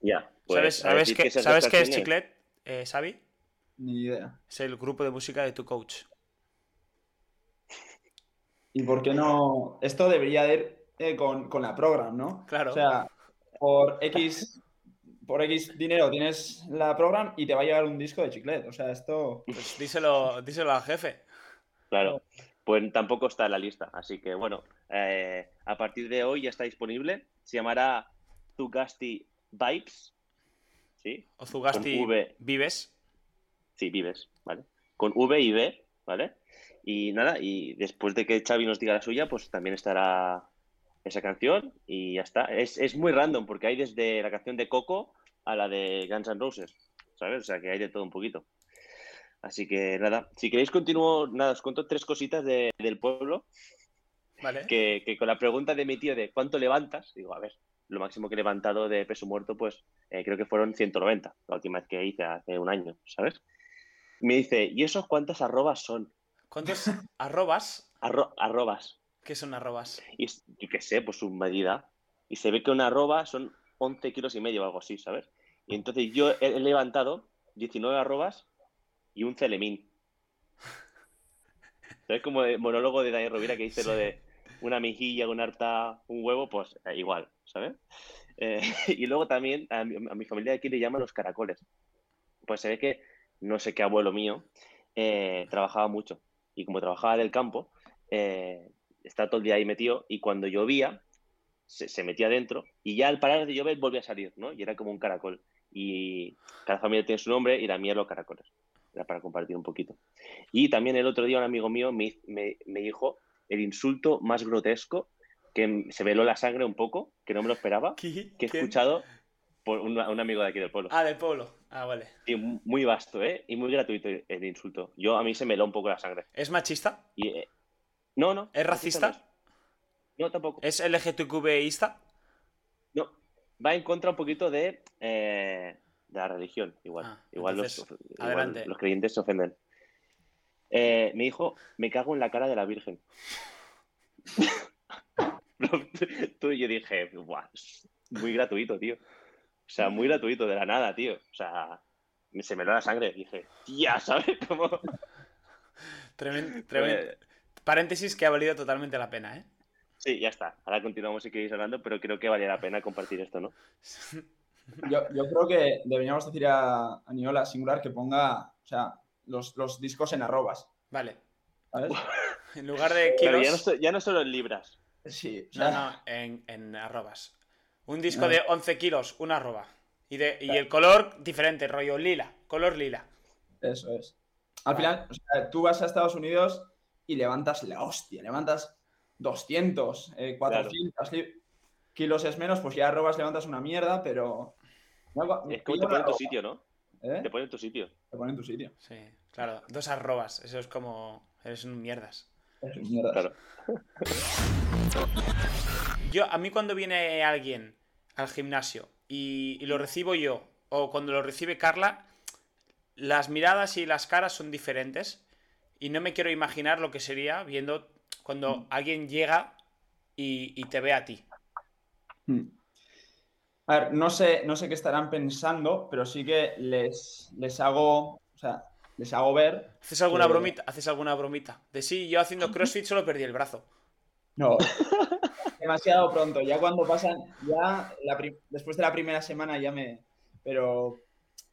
Ya. pues, ¿Sabes, sabes, que ¿sabes qué es Chiclet, eh, Xavi? Ni idea. Es el grupo de música de tu coach. ¿Y por qué no? Esto debería ir eh, con, con la program, ¿no? Claro. O sea, por X, por X dinero tienes la program y te va a llegar un disco de chiclet. O sea, esto. Pues díselo, díselo al jefe. Claro, pues tampoco está en la lista. Así que bueno, eh, a partir de hoy ya está disponible. Se llamará Zugasti Vibes. ¿Sí? O Zugasti V. Vives. Sí, Vives, ¿vale? Con V y B, ¿vale? Y nada, y después de que Xavi nos diga la suya, pues también estará esa canción y ya está. Es, es muy random porque hay desde la canción de Coco a la de Guns N' Roses, ¿sabes? O sea que hay de todo un poquito. Así que nada, si queréis continúo, nada, os cuento tres cositas de- del pueblo Vale. que, que con la pregunta de mi tío de cuánto levantas, digo, a ver, lo máximo que he levantado de peso muerto, pues eh, creo que fueron 190, la última vez que hice hace un año, ¿sabes? Me dice, ¿y esos cuántas arrobas son? ¿Cuántos arrobas? Arro- arrobas. ¿Qué son arrobas? Y yo qué sé, pues su medida. Y se ve que una arroba son 11 kilos y medio o algo así, ¿sabes? Y entonces yo he, he levantado 19 arrobas y un celemín. ¿Sabes? Como el monólogo de Daniel Rovira que dice lo de una mejilla, una harta, un huevo, pues eh, igual, ¿sabes? Eh, y luego también a mi, a mi familia de aquí le llaman los caracoles. Pues se ve que no sé qué abuelo mío eh, trabajaba mucho. Y como trabajaba del campo, está todo el día ahí metido y cuando llovía se, se metía dentro y ya al parar de llover volvía a salir, ¿no? Y era como un caracol. Y cada familia tiene su nombre y la mía los caracoles. Era para compartir un poquito. Y también el otro día un amigo mío me, me- me dijo el insulto más grotesco que se veló la sangre un poco, que no me lo esperaba, ¿Qui- que he escuchado por un, un amigo de aquí del pueblo. Ah, del pueblo. Ah, vale. Y muy vasto, ¿eh? Y muy gratuito el insulto. Yo a mí se me heló un poco la sangre. ¿Es machista? Y, eh, no, no. ¿Es racista? No, No, tampoco. ¿Es LGTQBista? No, va en contra un poquito de, eh, de la religión, igual. Ah, igual, los, igual los creyentes se ofenden. Eh, me dijo, me cago en la cara de la Virgen. Tú y yo dije, "Buah, muy gratuito, tío. O sea, muy gratuito, de la nada, tío. O sea, se me da la sangre. Dije, tía, ¿sabes? Como... Tremen- tremen- Eh, Paréntesis que ha valido totalmente la pena, ¿eh? Sí, ya está. Ahora continuamos si queréis hablando, pero creo que valía la pena compartir esto, ¿no? Yo, yo creo que deberíamos decir a, a Niola Singular que ponga, o sea, los, los discos en arrobas, Vale. ¿sabes? En lugar de Pero kilos... ya no, so- ya no solo en libras. Sí, o No, sea, no, en, en arrobas. Un disco No. de 11 kilos, una arroba. Y, de, y el color diferente, rollo lila. Color lila. eso es. Al final, o sea, tú vas a Estados Unidos y levantas la hostia, levantas 200, eh, 400 li- kilos es menos, pues ya arrobas, levantas una mierda, pero... Es como te ponen en tu sitio, ¿no? ¿eh? Te ponen en tu sitio. Te ponen en tu sitio. Sí, claro. Dos arrobas. Eso es como... Eres un mierdas. Eso es mierda. Claro. Yo, a mí cuando viene alguien al gimnasio y, y lo recibo yo, o cuando lo recibe Carla, las miradas y las caras son diferentes. Y no me quiero imaginar lo que sería viendo cuando alguien llega y, y te ve a ti. Hmm. A ver, no sé, no sé qué estarán pensando, pero sí que les, les hago, o sea, les hago ver. ¿Haces alguna bromita? ¿Haces alguna bromita? De sí, yo haciendo CrossFit solo perdí el brazo. No, demasiado pronto. Ya cuando pasan, ya la prim- después de la primera semana ya me. Pero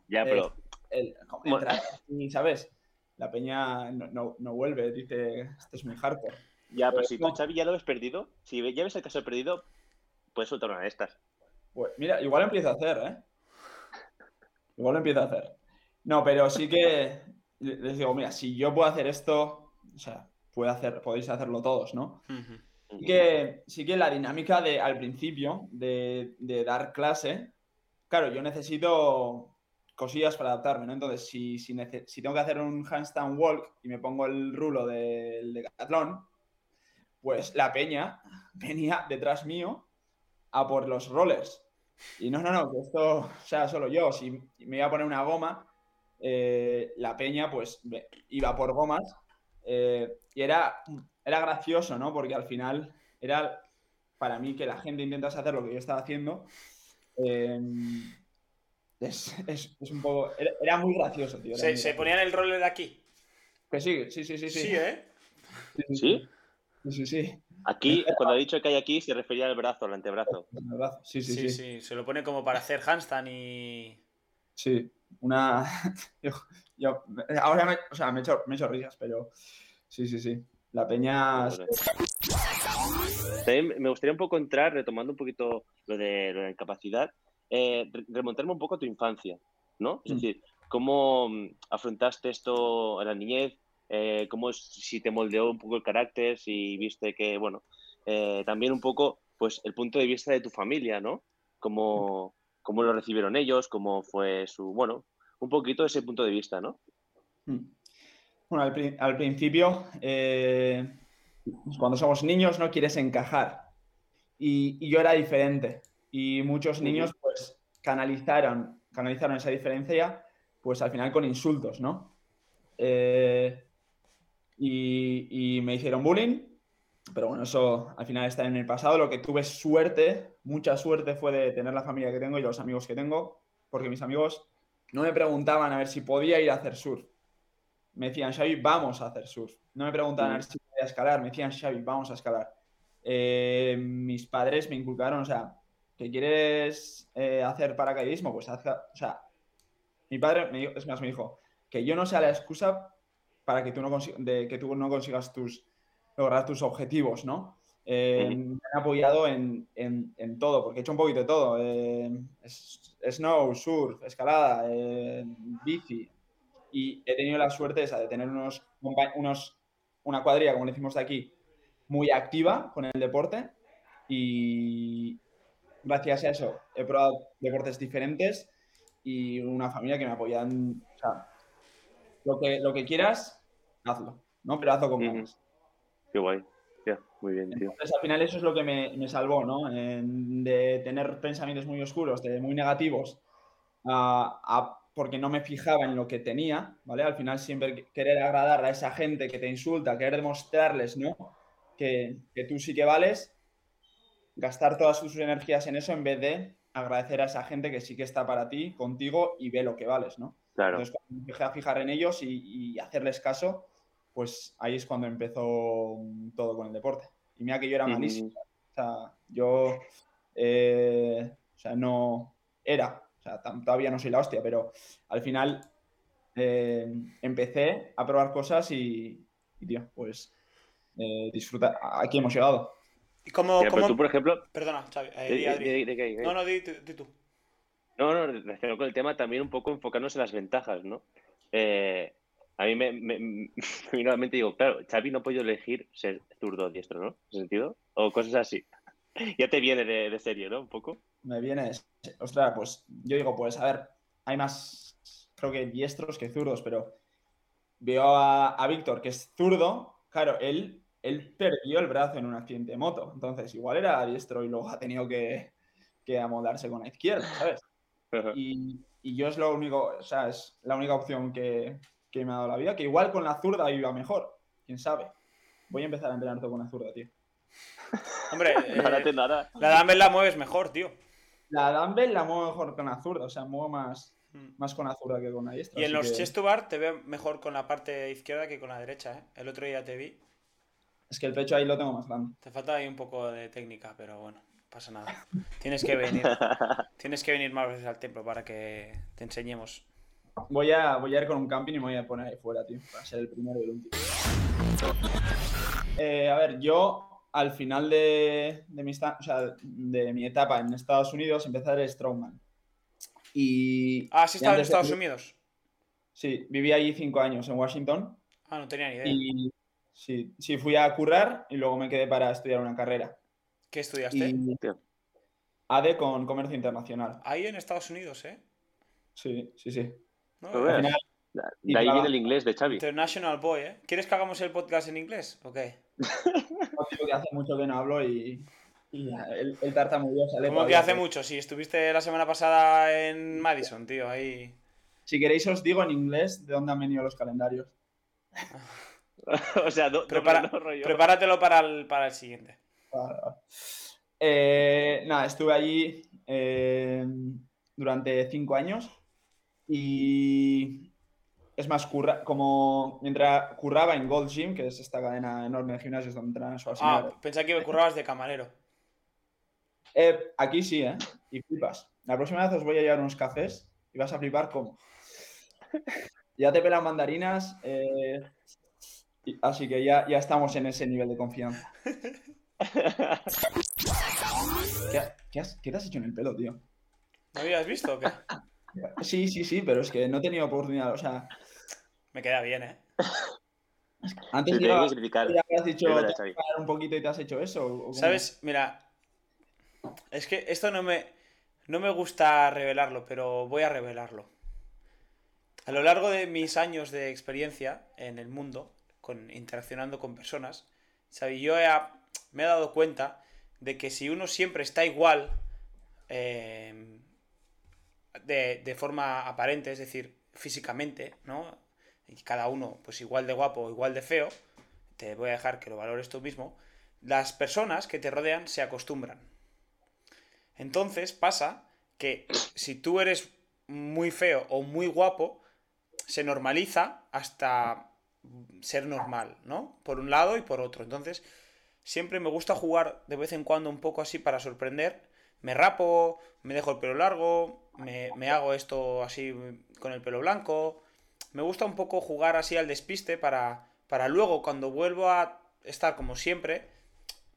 Ya, Eh, pero el, como entra y, ¿sabes? La peña no, no, no vuelve, dice, esto es muy hardcore. ya, pero si tú. Xavi, ya lo ves perdido, si ya ves el caso perdido, puedes soltar una de estas. Pues mira, igual empiezo a hacer, ¿eh? Igual empiezo a hacer. No, pero sí que les digo, mira, si yo puedo hacer esto, o sea, puede hacer, podéis hacerlo todos, ¿no? Sí que, sí que la dinámica de al principio de, de dar clase, claro, yo necesito cosillas para adaptarme, ¿no? Entonces, si, si, si tengo que hacer un handstand walk y me pongo el rulo del Decathlon, pues la peña venía detrás mío a por los rollers. Y no, no, no, que esto sea solo yo. Si me iba a poner una goma, eh, la peña pues iba por gomas eh, y era, era gracioso, ¿no? Porque al final era para mí que la gente intentase hacer lo que yo estaba haciendo. eh, es, es- es un poco. Era, era muy gracioso, tío. ¿Se, se ponían el roller de aquí? Que sí, sí, sí, sí. Sí, Sí, ¿eh? sí, sí, ¿Sí? sí, sí, sí. Aquí, cuando ha dicho que hay aquí, se refería al brazo, al antebrazo. El brazo. Sí, sí, Sí, sí. sí, se lo pone como para hacer handstand y. Sí, una. yo, yo- ahora me, o sea, me he hecho, me he hecho risas, pero sí, sí, sí. La peña. También me gustaría un poco entrar, retomando un poquito lo de, lo de la incapacidad, eh, re- remontarme un poco a tu infancia, ¿no? Es Mm. decir, cómo mm, afrontaste esto en la niñez, eh, cómo es- si te moldeó un poco el carácter, si viste que, bueno, eh, también un poco, pues, el punto de vista de tu familia, ¿no? Cómo, cómo lo recibieron ellos, cómo fue su, bueno, un poquito ese punto de vista, ¿no? Mm. Bueno, al, pri- al principio, eh, cuando somos niños, no quieres encajar. Y, y yo era diferente. Y muchos niños, pues, canalizaron, canalizaron esa diferencia, pues, al final con insultos, ¿no? Eh, y, y me hicieron bullying, pero bueno, eso al final está en el pasado. Lo que tuve suerte, mucha suerte, fue de tener la familia que tengo y los amigos que tengo, porque mis amigos no me preguntaban a ver si podía ir a hacer surf. Me decían, Xavi, vamos a hacer surf. No me preguntaban a ver si podía escalar, me decían, Xavi, vamos a escalar. Eh, mis padres me inculcaron, o sea, que quieres eh, hacer paracaidismo, pues haz, o sea, mi padre, me dijo- es más, me dijo, que yo no sea la excusa para que tú no, consi- de, que tú no consigas tus, lograr tus objetivos, ¿no? Eh, Ujú. Me han apoyado en, en- en todo, porque he hecho un poquito de todo. eh, snow, surf, escalada, eh, bici. Y he tenido la suerte esa de tener unos, unos, una cuadrilla, como le decimos de aquí, muy activa con el deporte. Y gracias a eso he probado deportes diferentes y una familia que me apoya en, o sea, lo que, lo que quieras, hazlo, ¿no? Pero hazlo con ganas. Qué guay. Muy bien, tío. Entonces, al final eso es lo que me, me salvó, ¿no? En- de tener pensamientos muy oscuros, de muy negativos, a, a- porque no me fijaba en lo que tenía, ¿vale? Al final siempre querer agradar a esa gente que te insulta, querer demostrarles, ¿no? Que, que tú sí que vales, gastar todas sus energías en eso en vez de agradecer a esa gente que sí que está para ti, contigo y ve lo que vales, ¿no? Claro. Entonces, cuando empecé a fijar en ellos y, y hacerles caso, pues ahí es cuando empezó todo con el deporte. Y mira que yo era malísimo. O sea, yo, eh, o sea, no era, o sea, todavía no soy la hostia, pero al final eh, empecé a probar cosas y, y, tío, pues eh, disfruta. Aquí hemos llegado. ¿Y cómo.? Mira, pero cómo- tú, por ejemplo, Perdona, Xavi. eh, de- di, de- No, no, di, di- di tú. No, no, relacionado con el tema también un poco enfocarnos en las ventajas, ¿no? Eh, a mí me, me, me digo, claro, Xavi no podido elegir ser zurdo o diestro, ¿no? ¿En ese sentido? O cosas así. Ya te viene de, de serie, ¿no? Un poco. Me viene, ostras, pues yo digo, pues a ver, hay más, creo que diestros que zurdos, pero veo a, a Víctor, que es zurdo, claro, él, él perdió el brazo en un accidente de moto, entonces igual era diestro y luego ha tenido que, que amoldarse con la izquierda, ¿sabes? Y, y yo es lo único, o sea, es la única opción que, que me ha dado la vida, que igual con la zurda iba mejor, quién sabe. Voy a empezar a entrenar todo con la zurda, tío. Hombre, eh, Nada, te- nada. la dumbbell la mueves mejor, tío. La dumbbell la muevo mejor con la zurda, o sea, muevo más, Mm. más con la zurda que con la diestra. Y en los que- chest to bar te veo mejor con la parte izquierda que con la derecha, ¿eh? El otro día te vi. Es que el pecho ahí lo tengo más grande. Te falta ahí un poco de técnica, pero bueno, no pasa nada. Tienes que venir. Tienes que venir más veces al templo para que te enseñemos. Voy a, voy a ir con un camping y me voy a poner ahí fuera, tío, para ser el primero y el último. Eh, a ver, yo al final de, de mi, esta- o sea, de mi etapa en Estados Unidos empecé a ser strongman. Y, Ah, sí estaba en de- Estados Unidos. Sí, viví allí cinco años en Washington Ah, no tenía ni idea. y sí, sí, fui a currar y luego me quedé para estudiar una carrera. ¿Qué estudiaste? Y. ADE con comercio internacional. Ahí en Estados Unidos, ¿eh? Sí, sí, sí. No, final- De ahí viene el inglés de Xavi. International Boy, ¿eh? ¿Quieres que hagamos el podcast en inglés? ¿O qué? No, tío, que hace mucho que no hablo y, y el, el tartamudeo sale. ¿Cómo que hace mucho? Si estuviste la semana pasada en Madison, tío, ahí. Si queréis os digo en inglés de dónde han venido los calendarios. o sea, do- Prepara- doble, ¿no? rollo. Prepáratelo para el, para el siguiente. Eh, nada, estuve allí eh, durante cinco años y es más, curra, como mientras curraba en Gold Gym, que es esta cadena enorme de gimnasios donde entrenan Ah, pensaba que me currabas de camarero. Eh, aquí sí, ¿eh? Y flipas. La próxima vez os voy a llevar unos cafés y vas a flipar cómo. Ya te pelan mandarinas, eh, y- así que ya, ya estamos en ese nivel de confianza. ¿Qué, ha- qué has- qué te has hecho en el pelo, tío? ¿No habías visto o qué? Sí, sí, sí, pero es que no he tenido oportunidad. O sea, Me queda bien, ¿eh? antes tiene que criticar. ya has dicho te un poquito y te has hecho eso. ¿Sabes? Mira, es que esto no me, no me gusta revelarlo, pero voy a revelarlo. A lo largo de mis años de experiencia en el mundo, con, interaccionando con personas, ¿sabes? yo he a- me he dado cuenta de que si uno siempre está igual, eh, de, de forma aparente, es decir, físicamente, ¿no? Y cada uno, pues igual de guapo o igual de feo, te voy a dejar que lo valores tú mismo, las personas que te rodean se acostumbran. Entonces pasa que si tú eres muy feo o muy guapo, se normaliza hasta ser normal, ¿no? Por un lado y por otro. Entonces, siempre me gusta jugar de vez en cuando un poco así para sorprender. Me rapo, me dejo el pelo largo, me, me hago esto así con el pelo blanco. Me gusta un poco jugar así al despiste para, para luego, cuando vuelvo a estar como siempre,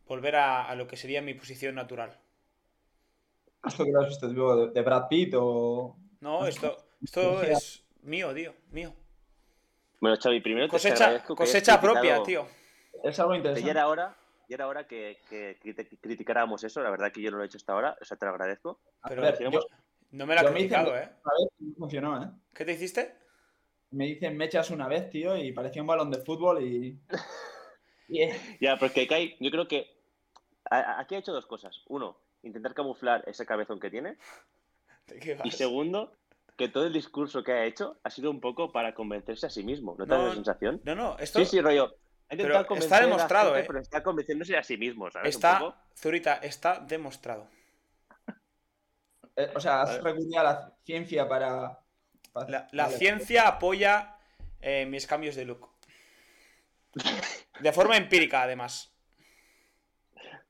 volver a, a lo que sería mi posición natural. ¿Esto que lo has visto de, de Brad Pitt o.? No, esto, esto es mío, tío, mío. Bueno, Xavi, primero te Cosecha, agradezco que cosecha propia, tío. Es algo interesante. era hora, ya era hora que, que criti- criticáramos eso. La verdad que yo no lo he hecho hasta ahora. O sea, te lo agradezco. Pero A ver, yo- no me la he yo me hice- criticado, ¿eh? Una vez no funcionó, ¿eh? ¿Qué te hiciste? Me dicen mechas una vez, tío, y parecía un balón de fútbol y. y eh, Ya, porque Kai, yo creo que a- a- aquí ha hecho dos cosas. Uno, intentar camuflar ese cabezón que tiene. ¿De qué Y vas? segundo, que todo el discurso que ha hecho ha sido un poco para convencerse a sí mismo. ¿No te da No, la sensación? No, no, esto Sí, sí, rollo. Pero está demostrado, gente, ¿eh? Pero está convenciéndose a sí mismo, ¿sabes? Está. Zurita, está demostrado. eh, o sea, has recurrido a la ciencia para. para- La, ciencia apoya eh, mis cambios de look. De forma empírica, además.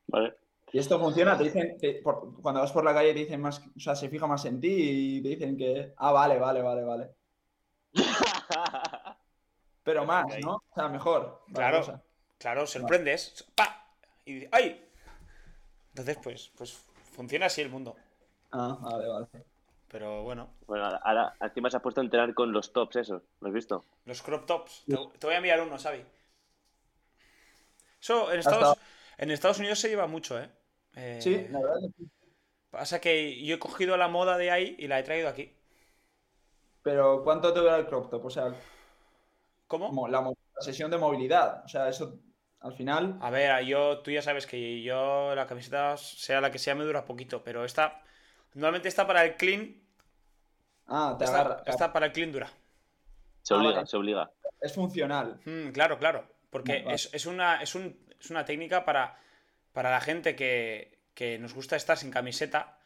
Vale. Y esto funciona, te dicen, te- por- cuando vas por la calle te dicen más, o sea, se fija más en ti y te dicen que, ah, vale, vale, vale, vale. Pero más. ¿no? O sea, mejor. la Claro, cosa. claro, sorprendes. ¡Pa! Y dices, ¡ay! Entonces, pues, pues funciona así el mundo. Ah, vale, vale. Pero bueno, bueno, ahora- encima se ha puesto a entrenar con los tops esos. ¿Lo has visto? los crop tops. Te, te voy a enviar uno, Xavi. Eso en Estados, en Estados Unidos se lleva mucho, ¿eh? Eh, Sí, la verdad. Pasa que yo he cogido la moda de ahí y la he traído aquí. Pero ¿cuánto te dura el crop top? O sea, ¿Cómo? como la, sesión de movilidad. O sea, eso al final. A ver, yo, tú ya sabes que yo la camiseta, sea la que sea, me dura poquito, pero esta, normalmente está para el clean, Ah, te esta, agarra. esta para el clean dura. Se Ah, obliga, vale. se obliga. Es funcional. Mm, claro, claro, porque es, es una, es, un- es una técnica para, para la gente que, que nos gusta estar sin camiseta,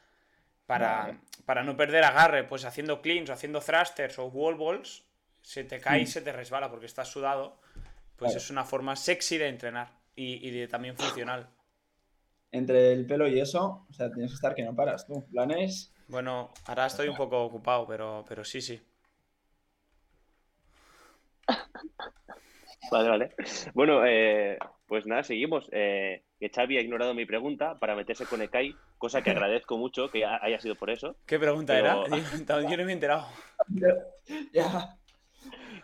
para, Vale. para no perder agarre, pues haciendo cleans o haciendo thrusters o wall balls, se te cae y se te resbala porque estás sudado, pues Claro. es una forma sexy de entrenar y, y de también funcional. Entre el pelo y eso, o sea, tienes que estar que no paras tú. Planes. Bueno, ahora estoy un poco ocupado, pero, pero sí, sí. Vale, vale. Bueno, eh, pues nada, seguimos. Eh, que Xavi ha ignorado mi pregunta para meterse con Ekai, cosa que agradezco mucho que ha- haya sido por eso. ¿Qué pregunta Pero- era? Yo, yo no me he enterado. Ya.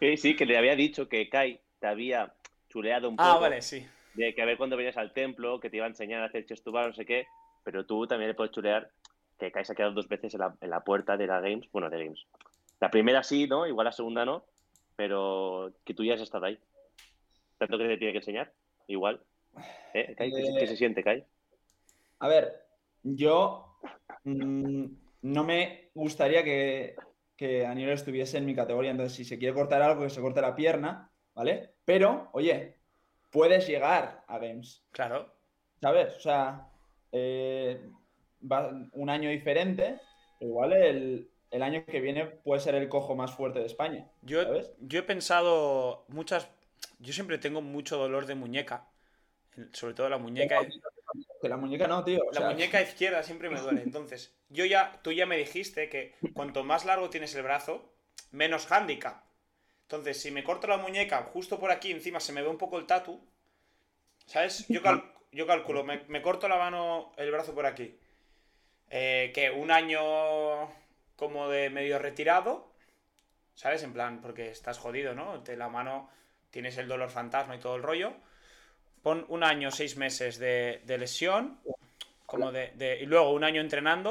Eh, sí, que le había dicho que Kai te había chuleado un poco. Ah, vale, sí. De que a ver cuando venías al templo, que te iba a enseñar a hacer chest to bar, no sé qué. Pero tú también le puedes chulear que Kai se ha quedado dos veces en la, en la puerta de la Games. Bueno, de Games. La primera sí, ¿no? Igual la segunda no. Pero que tú ya has estado ahí. Tanto que te tiene que enseñar. Igual. ¿Eh, Kai? ¿Qué, se- qué se siente, Kai? A ver, yo mm, no me gustaría que, que Aniel estuviese en mi categoría. Entonces, si se quiere cortar algo, que se corte la pierna, ¿vale? Pero, oye, puedes llegar a Games, Claro. ¿sabes? O sea, eh, va un año diferente, igual el, el año que viene puede ser el cojo más fuerte de España. Yo, ¿Sabes? yo he pensado muchas. Yo siempre tengo mucho dolor de muñeca. Sobre todo la muñeca. Que la muñeca no, tío. o La sea, muñeca izquierda siempre me duele. Entonces, yo ya, tú ya me dijiste que cuanto más largo tienes el brazo, menos handicap. Entonces, si me corto la muñeca justo por aquí, encima se me ve un poco el tatu, ¿sabes? Yo, cal- yo calculo, me, me corto la mano, el brazo por aquí. Eh, que un año como de medio retirado, ¿sabes? En plan, porque estás jodido, ¿no? De la mano tienes el dolor fantasma y todo el rollo. Pon un año, seis meses de, de lesión, como de, de- y luego un año entrenando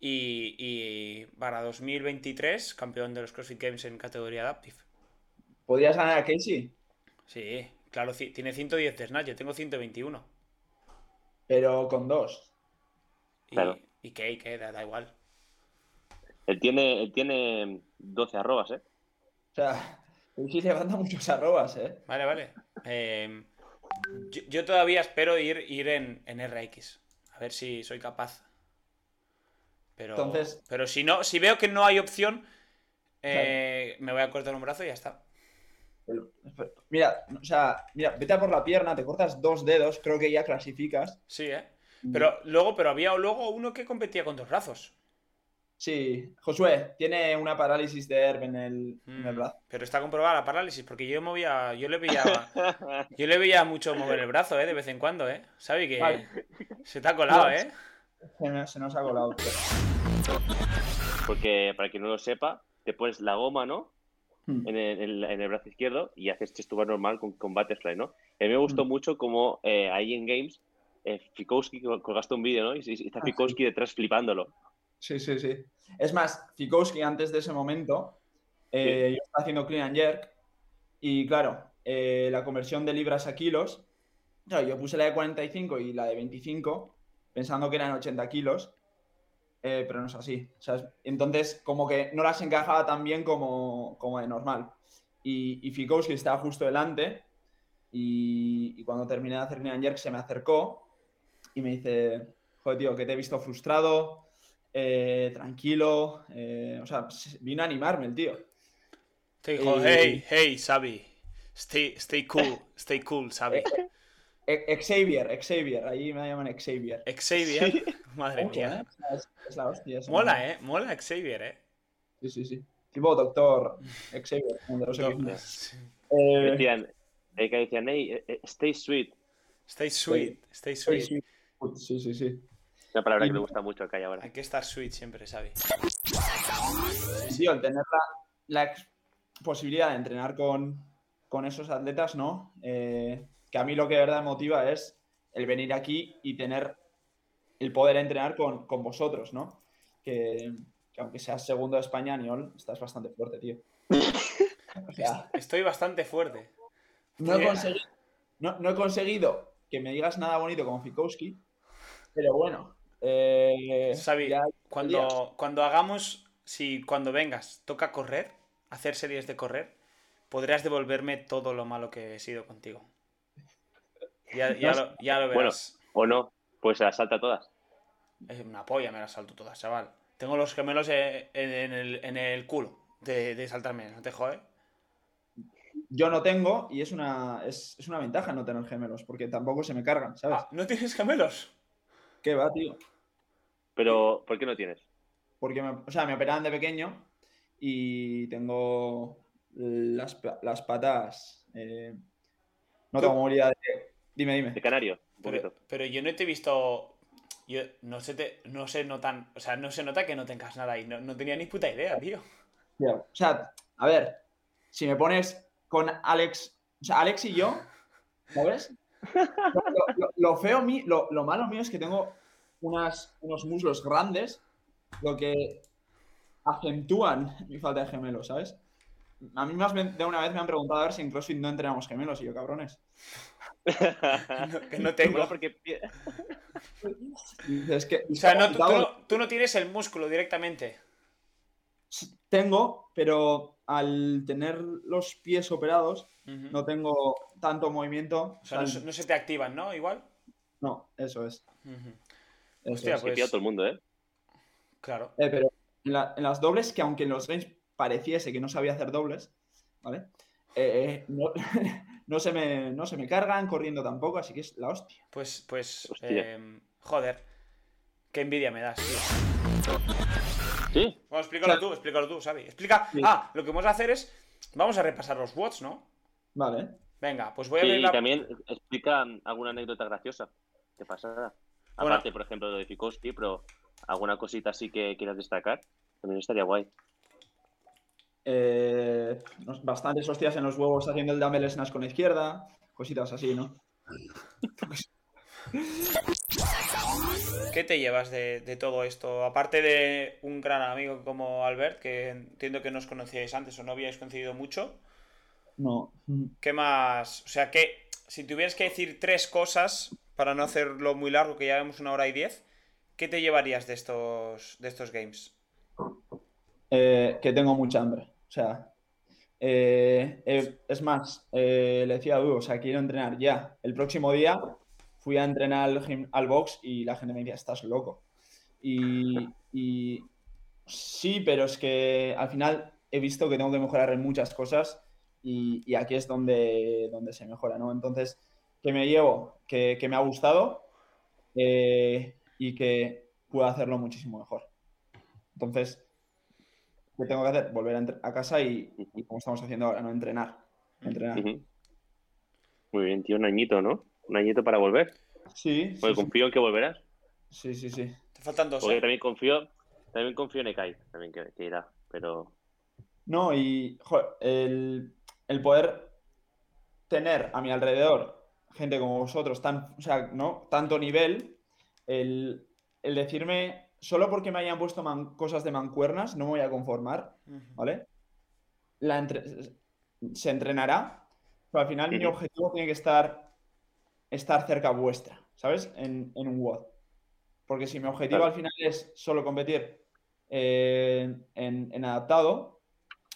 y, y para 2023 campeón de los CrossFit Games en categoría Adaptive. ¿Podrías ganar a Casey? Sí, claro, tiene 110 de snatch, yo tengo 121. Pero con dos. Y, Claro. y qué, y qué, da, da igual. Él tiene, él tiene 12 arrobas, ¿eh? O sea, Casey levanta muchos arrobas, ¿eh? Vale, vale. Eh, yo, yo todavía espero ir, ir en, en RX. A ver si soy capaz. Pero, Entonces- pero si no, si veo que no hay opción, eh, me voy a cortar un brazo y ya está. Mira, o sea, mira, vete a por la pierna, te cortas dos dedos, creo que ya clasificas. Sí, ¿eh? Pero luego, pero había luego uno que competía con dos brazos. Sí, Josué, tiene una parálisis de herb en el, en el Mm, brazo. Pero está comprobada la parálisis, porque yo movía, yo le veía, yo le veía mucho mover el brazo, ¿eh? De vez en cuando, ¿eh? ¿Sabe que Vale. se te ha colado. ¿eh? Se, nos ha colado. Porque para quien no lo sepa, te pones la goma, ¿no? Hmm. En el, en- el brazo izquierdo y haces chest to bar normal con, con butterfly, ¿no? A mí me gustó Mm. mucho como eh, ahí en Games, eh, Fikowski col- colgaste un vídeo, ¿no? Y, y está Ah, Fikowski detrás flipándolo. Sí, sí, sí. Es más, Fikowski antes de ese momento, eh, yo estaba haciendo clean and jerk y claro, eh, la conversión de libras a kilos, claro, yo puse la de 45 y la de 25 pensando que eran 80 kilos, eh, pero no es así. Entonces, como que no las encajaba tan bien como, como de normal. Y, y Fikowski estaba justo delante y, y cuando terminé de hacer clean and jerk se me acercó y me dice, joder, tío, que te he visto frustrado, eh, tranquilo, eh, o sea, se- vino a animarme el tío. Te dijo, Eh, hey, hey, Sabi, stay, stay cool, stay cool, Sabi. E- Xavier, Xavier, ahí me llaman Xavier. Xavier, madre Ojo, mía. ¿eh? Es, es la hostia. Mola, eh, mola Xavier, eh. Sí, sí, sí. Tipo doctor Xavier, X-Men. sí. Eh, Decían, eh, que decían, hey, eh, eh, stay sweet. Stay sweet, stay sí, sweet. sí, sí, sí, sí. Una palabra Y- que me gusta mucho acá y ahora. Hay que estar sweet siempre, Sabi. Tío, el tener la, posibilidad de entrenar con, con esos atletas, ¿no? Eh, que a mí lo que de verdad me motiva es el venir aquí y tener el poder entrenar con, con vosotros, ¿no? Que, que aunque seas segundo de España, Niol, estás bastante fuerte, tío. O sea, Estoy bastante fuerte. no he, conseguido, no, no he conseguido que me digas nada bonito como Fikowski, pero bueno. Eh, ya- cuando, cuando hagamos, si cuando vengas toca correr, hacer series de correr, podrás devolverme todo lo malo que he sido contigo. Ya, ya, lo, ya lo Bueno. verás. ¿O no? Pues se las salta todas. Es una polla, me la salto todas, chaval. Tengo los gemelos eh, en, en el, en el culo de, de saltarme, ¿no te jode? Yo no tengo y es una, es, es una ventaja no tener gemelos, porque tampoco se me cargan, ¿sabes? Ah, ¿no tienes gemelos? ¿Qué va, tío? Pero, ¿por qué no tienes? Porque me, o sea, me operaban de pequeño y tengo las, las patas. eh, no tengo movilidad de. Dime, De dime. canario, un Pero, pero yo no te he visto. Yo no se te, no se notan. O sea, no se nota que no tengas nada y no, no tenía ni puta idea, tío. Tío, O sea, a ver, si me pones con Alex. O sea, Alex y yo, ¿sabes? Lo, lo- lo feo mí, lo, lo malo mío es que tengo unas, unos muslos grandes, lo que acentúan mi falta de gemelos, ¿sabes? A mí más de una vez me han preguntado a ver si en CrossFit no entrenamos gemelos y yo, cabrones. No- que no tengo. Porque es que, O sea, no, tú, tú Dado- no, tú no tienes el músculo directamente. Tengo, pero al tener los pies operados, no tengo tanto movimiento. O sea, no, se- no se te activan, ¿no? Igual. no, eso es. Ujú. eso Hostia, es. que pues- pilla todo el mundo, ¿eh? Claro. Eh, pero en, la- en las dobles, que aunque en los games pareciese que no sabía hacer dobles, ¿vale? Eh, no, no se me, no se me cargan corriendo tampoco, así que es la hostia. Pues, pues, Hostia. em, joder. Qué envidia me das, tío. Sí, Bueno, explícalo tú, explícalo tú, Xavi. Explica. Sí. Ah, lo que vamos a hacer es. Vamos a repasar los bots, ¿no? Vale. Venga, pues voy a sí, abrir y la. también explica alguna anécdota graciosa que pasará. Bueno. Aparte, por ejemplo, lo de Fikowski, pero alguna cosita así que quieras destacar, también estaría guay. Eh, bastantes hostias en los huevos haciendo el dumbbell snatch con la izquierda, cositas así, ¿no? ¿Qué te llevas de, de todo esto? Aparte de un gran amigo como Albert, que entiendo que no os conocíais antes o no habíais coincidido mucho. No. ¿Qué más? O sea, que si tuvieras que decir tres cosas, para no hacerlo muy largo, que ya vemos una hora y diez, ¿qué te llevarías de estos, de estos games? Eh, que tengo mucha hambre. O sea, eh, eh, es más, le decía a Dudo, o sea, quiero entrenar ya. El próximo día fui a entrenar al, box y la gente me decía, estás loco. Y, sí, pero es que al final he visto que tengo que mejorar en muchas cosas y, aquí es donde, donde se mejora, ¿no? Entonces, que me llevo, que, que me ha gustado eh, y que puedo hacerlo muchísimo mejor. Entonces, ¿qué tengo que hacer? Volver a, casa y, y como estamos haciendo ahora, no entrenar. Entrenar. Muy bien, tío, un añito, ¿no? Un añito para volver. Sí, sí, Porque sí, confío en que volverás. sí, sí, sí. Te faltan dos. Porque ¿eh? también confío, también confío en Ekai, también que, que irá. Pero No, y joder, el, el poder tener a mi alrededor gente como vosotros, tan, o sea, ¿no? tanto nivel, el, el decirme, solo porque me hayan puesto man- cosas de mancuernas, no me voy a conformar. ¿vale? La entre- se entrenará, pero al final mi objetivo tiene que estar, estar cerca vuestra, ¿sabes? En, en un WOD. Porque si mi objetivo Claro. al final es solo competir eh, en, en adaptado,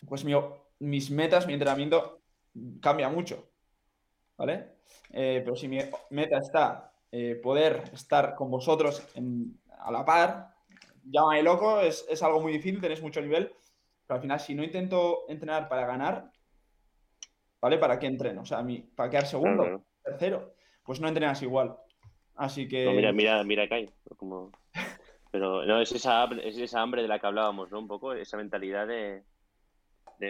pues mi- mis metas, mi entrenamiento cambia mucho, ¿vale? Eh, pero si mi meta está eh, poder estar con vosotros a la par, llámame loco, es, es algo muy difícil, tenéis mucho nivel, pero al final si no intento entrenar para ganar, ¿vale? ¿Para qué entreno? O sea, ¿para quedar segundo, tercero? Pues no entrenas igual. Así que... mira, mira, mira. Como... Pero no, es esa, es esa hambre de la que hablábamos, ¿no? Un poco, esa mentalidad de,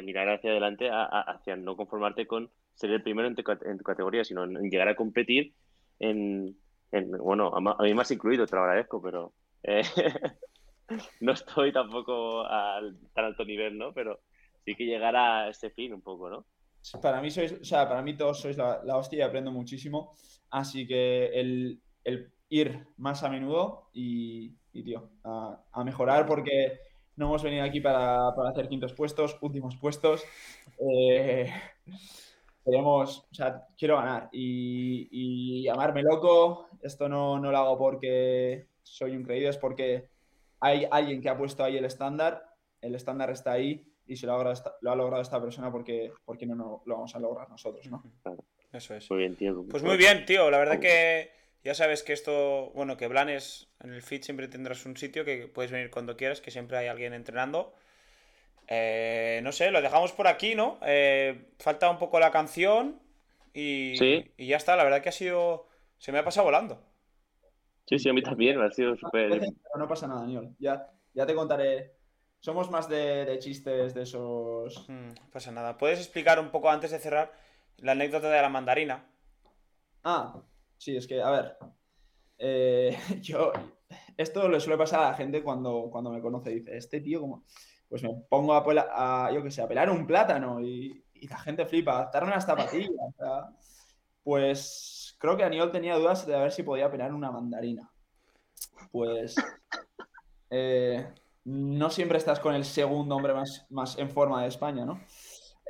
mirar hacia adelante, hacia no conformarte con ser el primero en tu, en tu categoría, sino en, llegar a competir en, en- bueno, a, a mí me has incluido, te lo agradezco, pero eh, no estoy tampoco al tan alto nivel, ¿no? Pero sí que llegar a ese fin un poco, ¿no? Para mí sois, o sea, para mí todos sois la, la hostia y aprendo muchísimo. Así que el, el ir más a menudo y, y, tío, a, a mejorar porque no hemos venido aquí para, para hacer quintos puestos, últimos puestos. Eh, queremos, o sea, quiero ganar y, y llamarme loco. Esto no, no lo hago porque soy un creído, es porque hay alguien que ha puesto ahí el estándar. El estándar está ahí y si lo ha logrado esta, lo ha logrado esta persona, porque, porque no, no lo vamos a lograr nosotros, ¿no? Eso es. Muy bien, tío. Pues muy bien, tío. La verdad que ya sabes que esto, bueno, que Blanes en el feed siempre tendrás un sitio que puedes venir cuando quieras, que siempre hay alguien entrenando. Eh, no sé, lo dejamos por aquí, ¿no? Eh, falta un poco la canción y, Sí. y ya está. La verdad que ha sido, se me ha pasado volando. Sí, sí, a mí también, me ha sido súper... Pero no pasa nada, Daniel. Ya, ya te contaré. Somos más de, de chistes de esos. Mm, no pasa nada. ¿Puedes explicar un poco antes de cerrar la anécdota de la mandarina? Ah, sí, es que, a ver. eh, yo. Esto le suele pasar a la gente cuando, cuando me conoce. Dice, este tío, como. Pues me pongo a, pela- a, yo qué sé, a pelar un plátano y, y la gente flipa, a adaptar unas zapatillas. o sea, pues creo que Aniol tenía dudas de ver si podía pelar una mandarina. Pues. eh, no siempre estás con el segundo hombre más, más en forma de España, ¿no?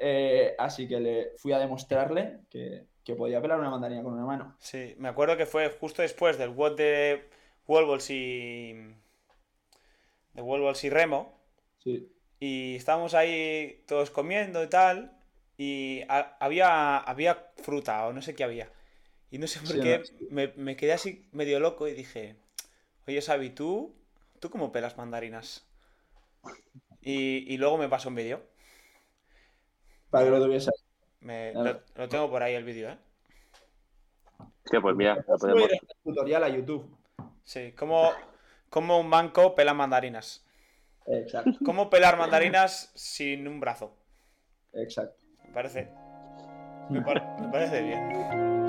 Eh, así que le fui a demostrarle que, que podía pelar una mandarina con una mano. Sí, me acuerdo que fue justo después del WOD de Wolves y. de Wolves y Remo. Sí. Y estábamos ahí todos comiendo y tal. Y ha- había, había fruta o no sé qué había. Y no sé por Sí, qué no, sí. me, me quedé así medio loco y dije: Oye, Xavi, ¿tú, ¿tú cómo pelas mandarinas? Y, y luego me pasó un vídeo. Para que lo tuviese. Me- lo, lo tengo por ahí el vídeo, ¿eh? Hostia, pues mira, lo podemos. el tutorial a YouTube. Sí, como, como un banco pela mandarinas. Exacto, ¿Cómo pelar mandarinas sin un brazo? exacto. Me parece. Me, par- me parece bien.